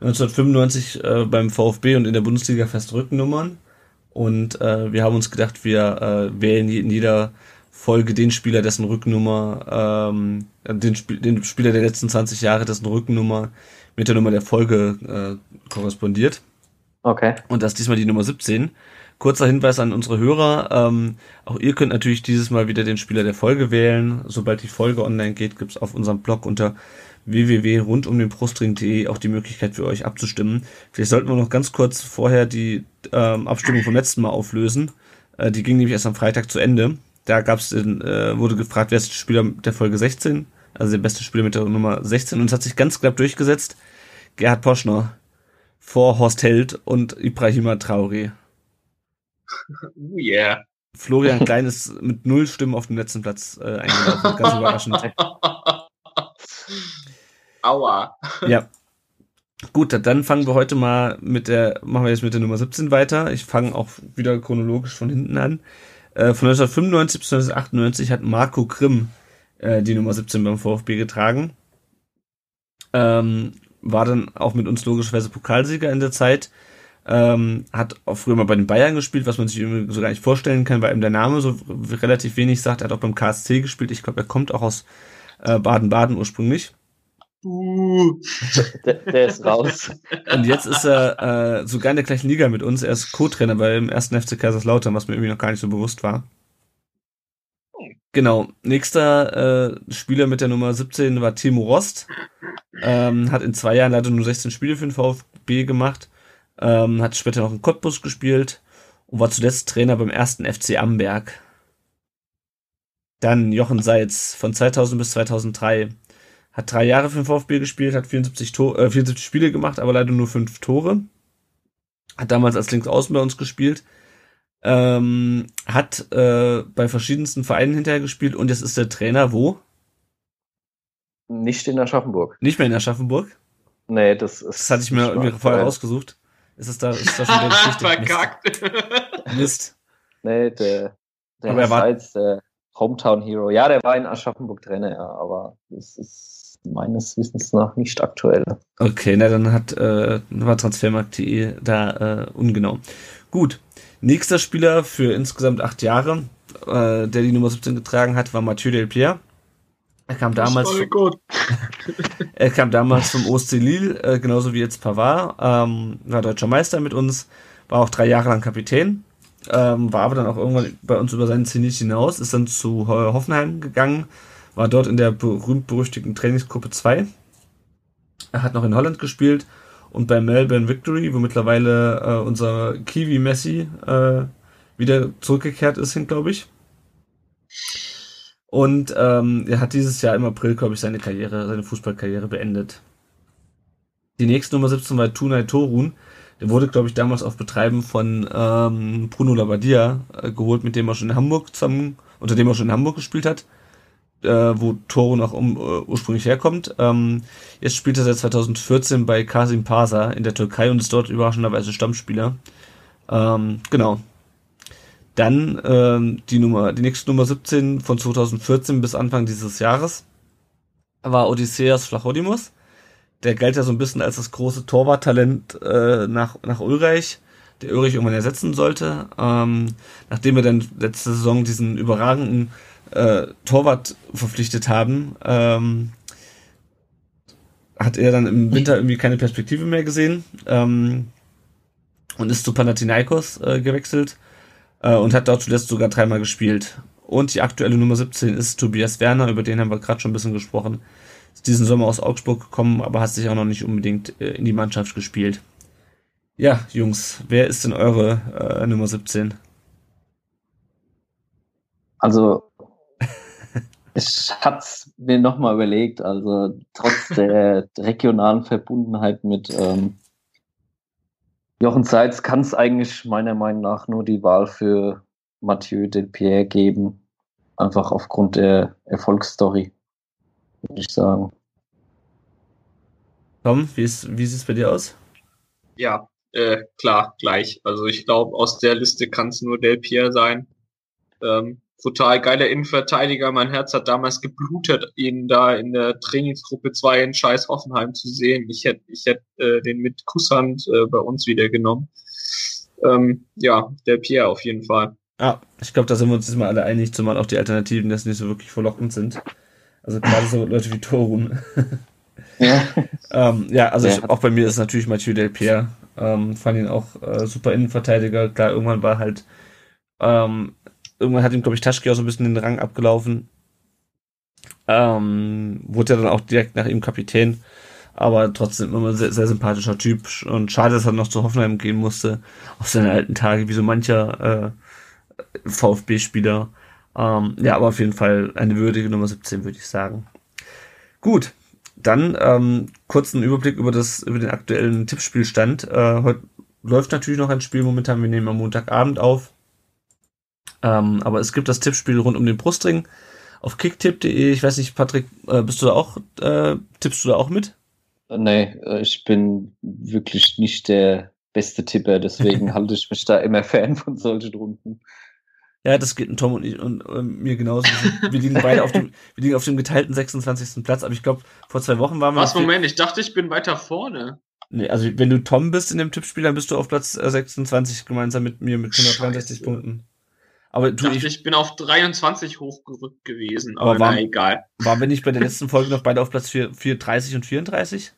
1995 äh, beim VfB und in der Bundesliga fest Rückennummern. Und äh, wir haben uns gedacht, wir äh, wählen in jeder Folge den Spieler, dessen Rückennummer, ähm, den, Sp den Spieler der letzten 20 Jahre, dessen Rückennummer mit der Nummer der Folge äh, korrespondiert. Okay. Und das ist diesmal die Nummer 17. Kurzer Hinweis an unsere Hörer. Ähm, auch ihr könnt natürlich dieses Mal wieder den Spieler der Folge wählen. Sobald die Folge online geht, gibt's auf unserem Blog unter www.rundumdenbrustring.de auch die Möglichkeit für euch abzustimmen. Vielleicht sollten wir noch ganz kurz vorher die ähm, Abstimmung vom letzten Mal auflösen. Äh, die ging nämlich erst am Freitag zu Ende. Da gab's den, äh, wurde gefragt, wer ist der Spieler der Folge 16? Also der beste Spieler mit der Nummer 16. Und es hat sich ganz knapp durchgesetzt. Gerhard Poschner vor Horst Held und Ibrahima Traoré. Uh, <laughs> yeah. Florian Klein ist mit null Stimmen auf dem letzten Platz äh, eingelaufen. Ganz überraschend. <laughs> Aua. Ja. Gut, dann fangen wir heute mal mit der, machen wir jetzt mit der Nummer 17 weiter. Ich fange auch wieder chronologisch von hinten an. Äh, von 1995 bis 1998 hat Marco Grimm äh, die Nummer 17 beim VfB getragen. Ähm, war dann auch mit uns logischerweise Pokalsieger in der Zeit. Ähm, hat auch früher mal bei den Bayern gespielt, was man sich so gar nicht vorstellen kann, weil ihm der Name so relativ wenig sagt. Er hat auch beim KSC gespielt. Ich glaube, er kommt auch aus äh, Baden-Baden ursprünglich. Uh. Der, der, ist raus. Und jetzt ist er äh, sogar in der gleichen Liga mit uns. Er ist Co-Trainer beim ersten FC Kaiserslautern, was mir irgendwie noch gar nicht so bewusst war. Genau. Nächster äh, Spieler mit der Nummer 17 war Timo Rost. Ähm, hat in zwei Jahren leider nur 16 Spiele für den VfB gemacht. Ähm, hat später noch in Cottbus gespielt und war zuletzt Trainer beim ersten FC Amberg. Dann Jochen Seitz von 2000 bis 2003 hat drei Jahre für den VfB gespielt, hat 74, Tor, äh, 74 Spiele gemacht, aber leider nur fünf Tore. Hat damals als Linksaußen bei uns gespielt. Ähm, hat äh, bei verschiedensten Vereinen hinterher gespielt und jetzt ist der Trainer wo? Nicht in Aschaffenburg. Nicht mehr in Aschaffenburg? Nee, das ist. Das hatte ich mir irgendwie vorher rausgesucht. Ist es da, ist das schon der <laughs> Geschichte? Verkackt. Mist. Mist. Nee, der, der aber er war als der Hometown Hero. Ja, der war in Aschaffenburg Trainer, ja, aber das ist meines Wissens nach nicht aktuell. Okay, na dann hat äh, war Transfermarkt.de da äh, ungenau. Gut, nächster Spieler für insgesamt acht Jahre, äh, der die Nummer 17 getragen hat, war Mathieu Delpierre. Er kam damals. <laughs> er kam damals vom OSC Lille, äh, genauso wie jetzt Pavard, ähm, war deutscher Meister mit uns, war auch drei Jahre lang Kapitän, ähm, war aber dann auch irgendwann bei uns über seinen Zenit hinaus, ist dann zu Hoffenheim gegangen, war dort in der berühmt-berüchtigten Trainingsgruppe 2. Er hat noch in Holland gespielt und bei Melbourne Victory, wo mittlerweile äh, unser Kiwi Messi äh, wieder zurückgekehrt ist, glaube ich. Und ähm, er hat dieses Jahr im April, glaube ich, seine Karriere, seine Fußballkarriere beendet. Die nächste Nummer 17 war Tunai Torun. Der wurde, glaube ich, damals auf Betreiben von ähm, Bruno Labbadia äh, geholt, mit dem er schon in Hamburg zusammen, unter dem er schon in Hamburg gespielt hat äh, wo Toro noch um, uh, ursprünglich herkommt. Ähm, jetzt spielt er seit 2014 bei Kasim Pasa in der Türkei und ist dort überraschenderweise Stammspieler. Ähm, genau. Dann ähm, die Nummer, die nächste Nummer 17 von 2014 bis Anfang dieses Jahres war Odysseas Flachodimos. Der galt ja so ein bisschen als das große Torwarttalent äh, nach, nach Ulreich, der Ulreich irgendwann ersetzen sollte. Ähm, nachdem er dann letzte Saison diesen überragenden äh, Torwart verpflichtet haben, ähm, hat er dann im Winter irgendwie keine Perspektive mehr gesehen ähm, und ist zu Panathinaikos äh, gewechselt äh, und hat dort zuletzt sogar dreimal gespielt. Und die aktuelle Nummer 17 ist Tobias Werner, über den haben wir gerade schon ein bisschen gesprochen. Ist diesen Sommer aus Augsburg gekommen, aber hat sich auch noch nicht unbedingt äh, in die Mannschaft gespielt. Ja, Jungs, wer ist denn eure äh, Nummer 17? Also <laughs> ich hatte es mir nochmal überlegt, also trotz der regionalen Verbundenheit mit ähm, Jochen Seitz kann es eigentlich meiner Meinung nach nur die Wahl für Mathieu Delpierre geben. Einfach aufgrund der Erfolgsstory, würde ich sagen. Tom, wie, ist, wie sieht es bei dir aus? Ja, äh, klar, gleich. Also ich glaube, aus der Liste kann es nur Delpierre sein. Ähm, total geiler Innenverteidiger. Mein Herz hat damals geblutet, ihn da in der Trainingsgruppe 2 in Scheiß Hoffenheim zu sehen. Ich hätte ich hätte äh, den mit Kusshand äh, bei uns wieder genommen. Ähm, ja, der Pierre auf jeden Fall. Ja, ich glaube, da sind wir uns jetzt mal alle einig, zumal auch die Alternativen das nicht so wirklich verlockend sind. Also gerade so <laughs> Leute wie Torun. <laughs> ja. ähm, ja, also ich, auch bei mir ist natürlich Mathieu Delpierre. Ähm, fand ihn auch äh, super Innenverteidiger. Klar, irgendwann war halt ähm, irgendwann hat ihm, glaube ich, Taschke auch so ein bisschen den Rang abgelaufen. Ähm, wurde ja dann auch direkt nach ihm Kapitän. Aber trotzdem immer ein sehr, sehr sympathischer Typ. Und schade, dass er noch zu Hoffenheim gehen musste. Auf seine alten Tage, wie so mancher äh, VfB-Spieler. Ähm, ja, aber auf jeden Fall eine würdige Nummer 17, würde ich sagen. Gut, dann ähm, kurzen Überblick über das über den aktuellen Tippspielstand. Äh, heute läuft natürlich noch ein Spiel momentan. Wir nehmen am Montagabend auf. Ähm, aber es gibt das Tippspiel rund um den Brustring auf kicktipp.de. Ich weiß nicht, Patrick, äh, bist du da auch, äh, tippst du da auch mit? Nee, äh, ich bin wirklich nicht der beste Tipper, deswegen <laughs> halte ich mich da immer Fan von solchen Runden. Ja, das geht Tom und, ich, und äh, mir genauso. Wir liegen beide auf dem, wir liegen auf dem geteilten 26. Platz, aber ich glaube, vor zwei Wochen waren wir. Was, Moment, ich dachte, ich bin weiter vorne. Nee, also wenn du Tom bist in dem Tippspiel, dann bist du auf Platz 26 gemeinsam mit mir mit 163 Punkten. Aber du, ich, ich bin auf 23 hochgerückt gewesen, aber, aber war, na, egal. Waren wir nicht bei der <laughs> letzten Folge noch beide auf Platz 4, 4, 30 und 34?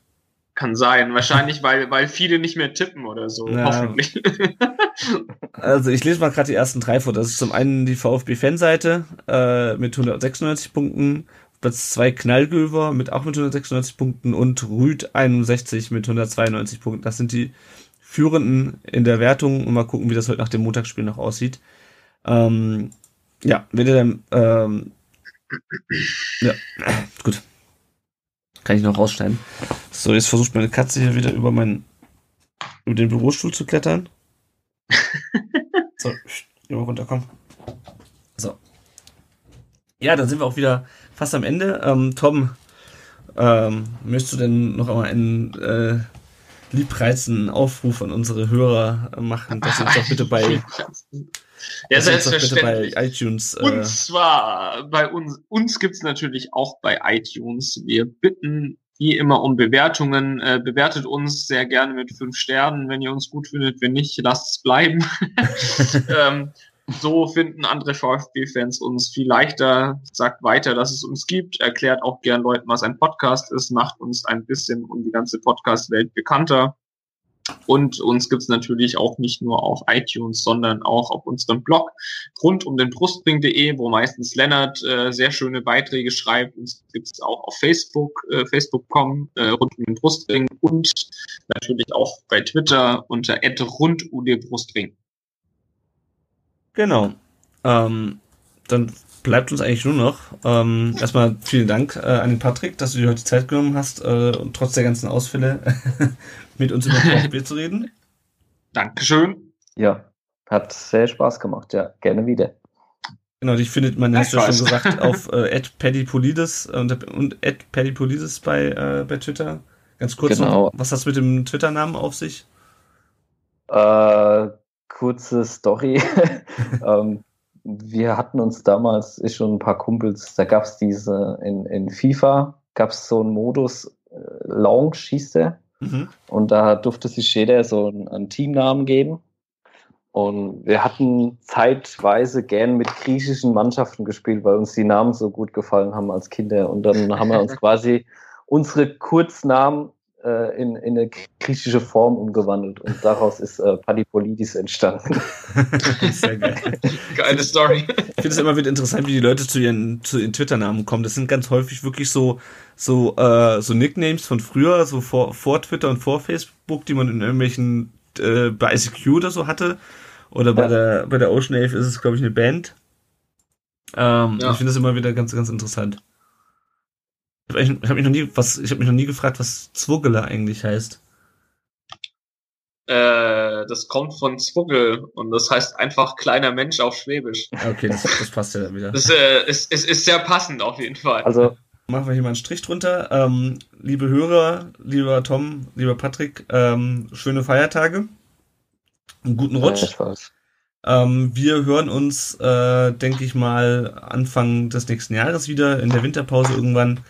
Kann sein. Wahrscheinlich, weil, weil viele nicht mehr tippen oder so. Ja. Hoffentlich. <laughs> also ich lese mal gerade die ersten drei vor. Das ist zum einen die VfB-Fanseite äh, mit 196 Punkten, Platz 2 Knallgöver mit auch mit 196 Punkten und Rüd 61 mit 192 Punkten. Das sind die Führenden in der Wertung und mal gucken, wie das heute nach dem Montagsspiel noch aussieht. Ähm, ja, wenn ihr dann, ähm, ja, gut. Kann ich noch rausschneiden. So, jetzt versucht meine Katze hier wieder über meinen, über den Bürostuhl zu klettern. <laughs> so, immer runterkommen. So. Ja, dann sind wir auch wieder fast am Ende. Ähm, Tom, ähm, möchtest du denn noch einmal einen äh, liebreizenden Aufruf an unsere Hörer machen, dass sie uns doch bitte bei <laughs> ja, selbstverständlich. bei iTunes. Äh und zwar bei uns, uns gibt's natürlich auch bei iTunes. Wir bitten wie immer um Bewertungen. Äh, bewertet uns sehr gerne mit fünf Sternen, wenn ihr uns gut findet. Wenn nicht, lasst es bleiben. <laughs> ähm, so finden andere VfB-Fans uns viel leichter. Sagt weiter, dass es uns gibt. Erklärt auch gern Leuten, was ein Podcast ist. Macht uns ein bisschen um die ganze Podcast-Welt bekannter. Und uns gibt's natürlich auch nicht nur auf iTunes, sondern auch auf unserem Blog rund um den Brustring.de, wo meistens Lennart äh, sehr schöne Beiträge schreibt. Uns gibt's auch auf Facebook, äh, Facebook.com äh, rund um den Brustring und natürlich auch bei Twitter unter rund um den Brustring. Genau. Ähm, dann bleibt uns eigentlich nur noch ähm, erstmal vielen Dank äh, an den Patrick, dass du dir heute Zeit genommen hast äh, und trotz der ganzen Ausfälle mit uns über VfB <laughs> zu reden. Dankeschön. Ja, hat sehr Spaß gemacht. Ja, gerne wieder. Genau, dich findet man, hast du ja schon gesagt, <laughs> auf äh, @paddypolides und, und @paddypolides bei äh, bei Twitter. Ganz kurz genau. noch, was hast du mit dem Twitter-Namen auf sich? Äh, kurze Story. <laughs> ähm, wir hatten uns damals, ich und ein paar Kumpels, da gab es diese, in, in FIFA gab es so einen Modus, äh, Launch hieß der. Mhm. Und da durfte sich jeder so einen, einen Teamnamen geben. Und wir hatten zeitweise gern mit griechischen Mannschaften gespielt, weil uns die Namen so gut gefallen haben als Kinder. Und dann haben wir uns <laughs> quasi unsere Kurznamen äh, in, in eine griechische Form umgewandelt und daraus ist äh, Padipolidis entstanden. <laughs> Sehr geil. Geile Story. Ich finde es immer wieder interessant, wie die Leute zu ihren, zu ihren Twitter-Namen kommen. Das sind ganz häufig wirklich so, so, äh, so Nicknames von früher, so vor, vor Twitter und vor Facebook, die man in irgendwelchen, äh, bei ICQ oder so hatte. Oder bei ja. der, bei der Ocean Ave ist es, glaube ich, eine Band. Ähm, ja. Ich finde das immer wieder ganz, ganz interessant. Ich habe mich noch nie, was, ich habe mich noch nie gefragt, was Zwuggele eigentlich heißt. Äh, das kommt von Zwuggel und das heißt einfach kleiner Mensch auf Schwäbisch. Okay, das, das passt ja dann wieder. Das äh, ist, ist, ist sehr passend auf jeden Fall. Also machen wir hier mal einen Strich drunter. Ähm, liebe Hörer, lieber Tom, lieber Patrick, ähm, schöne Feiertage. Einen guten Rutsch. Ja, ähm, wir hören uns, äh, denke ich mal, Anfang des nächsten Jahres wieder in der Winterpause irgendwann.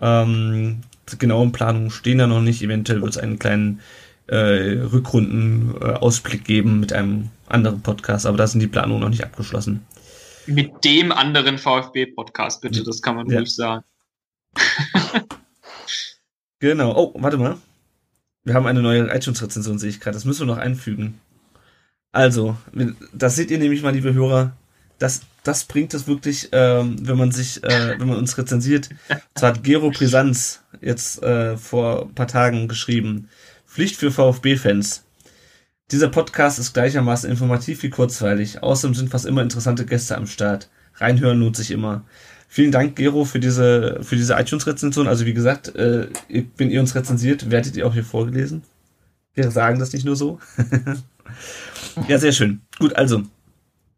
Ähm, genauen Planungen stehen da noch nicht. Eventuell wird es einen kleinen äh, Rückrunden-Ausblick geben mit einem anderen Podcast, aber da sind die Planungen noch nicht abgeschlossen. Mit dem anderen VfB-Podcast, bitte, das kann man ja. ruhig sagen. <laughs> genau. Oh, warte mal. Wir haben eine neue iTunes-Rezension, sehe ich gerade. Das müssen wir noch einfügen. Also, das seht ihr nämlich mal, liebe Hörer. Das das bringt es wirklich, ähm, wenn man sich, äh, wenn man uns rezensiert. So hat Gero Brisanz jetzt äh, vor ein paar Tagen geschrieben. Pflicht für VfB-Fans. Dieser Podcast ist gleichermaßen informativ wie kurzweilig. Außerdem sind fast immer interessante Gäste am Start. Reinhören lohnt sich immer. Vielen Dank, Gero, für diese, für diese iTunes-Rezension. Also wie gesagt, äh, wenn ihr uns rezensiert, werdet ihr auch hier vorgelesen. Wir sagen das nicht nur so. <laughs> ja, sehr schön. Gut, also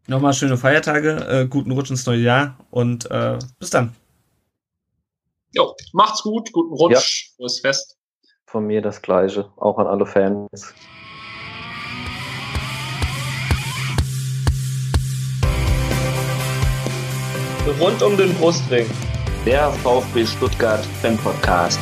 Nochmal schöne Feiertage, äh, guten Rutsch ins neue Jahr und äh, bis dann. Jo, macht's gut, guten Rutsch, ja. ist fest. Von mir das Gleiche, auch an alle Fans. Rund um den Brustring. Der VfB Stuttgart Fan Podcast.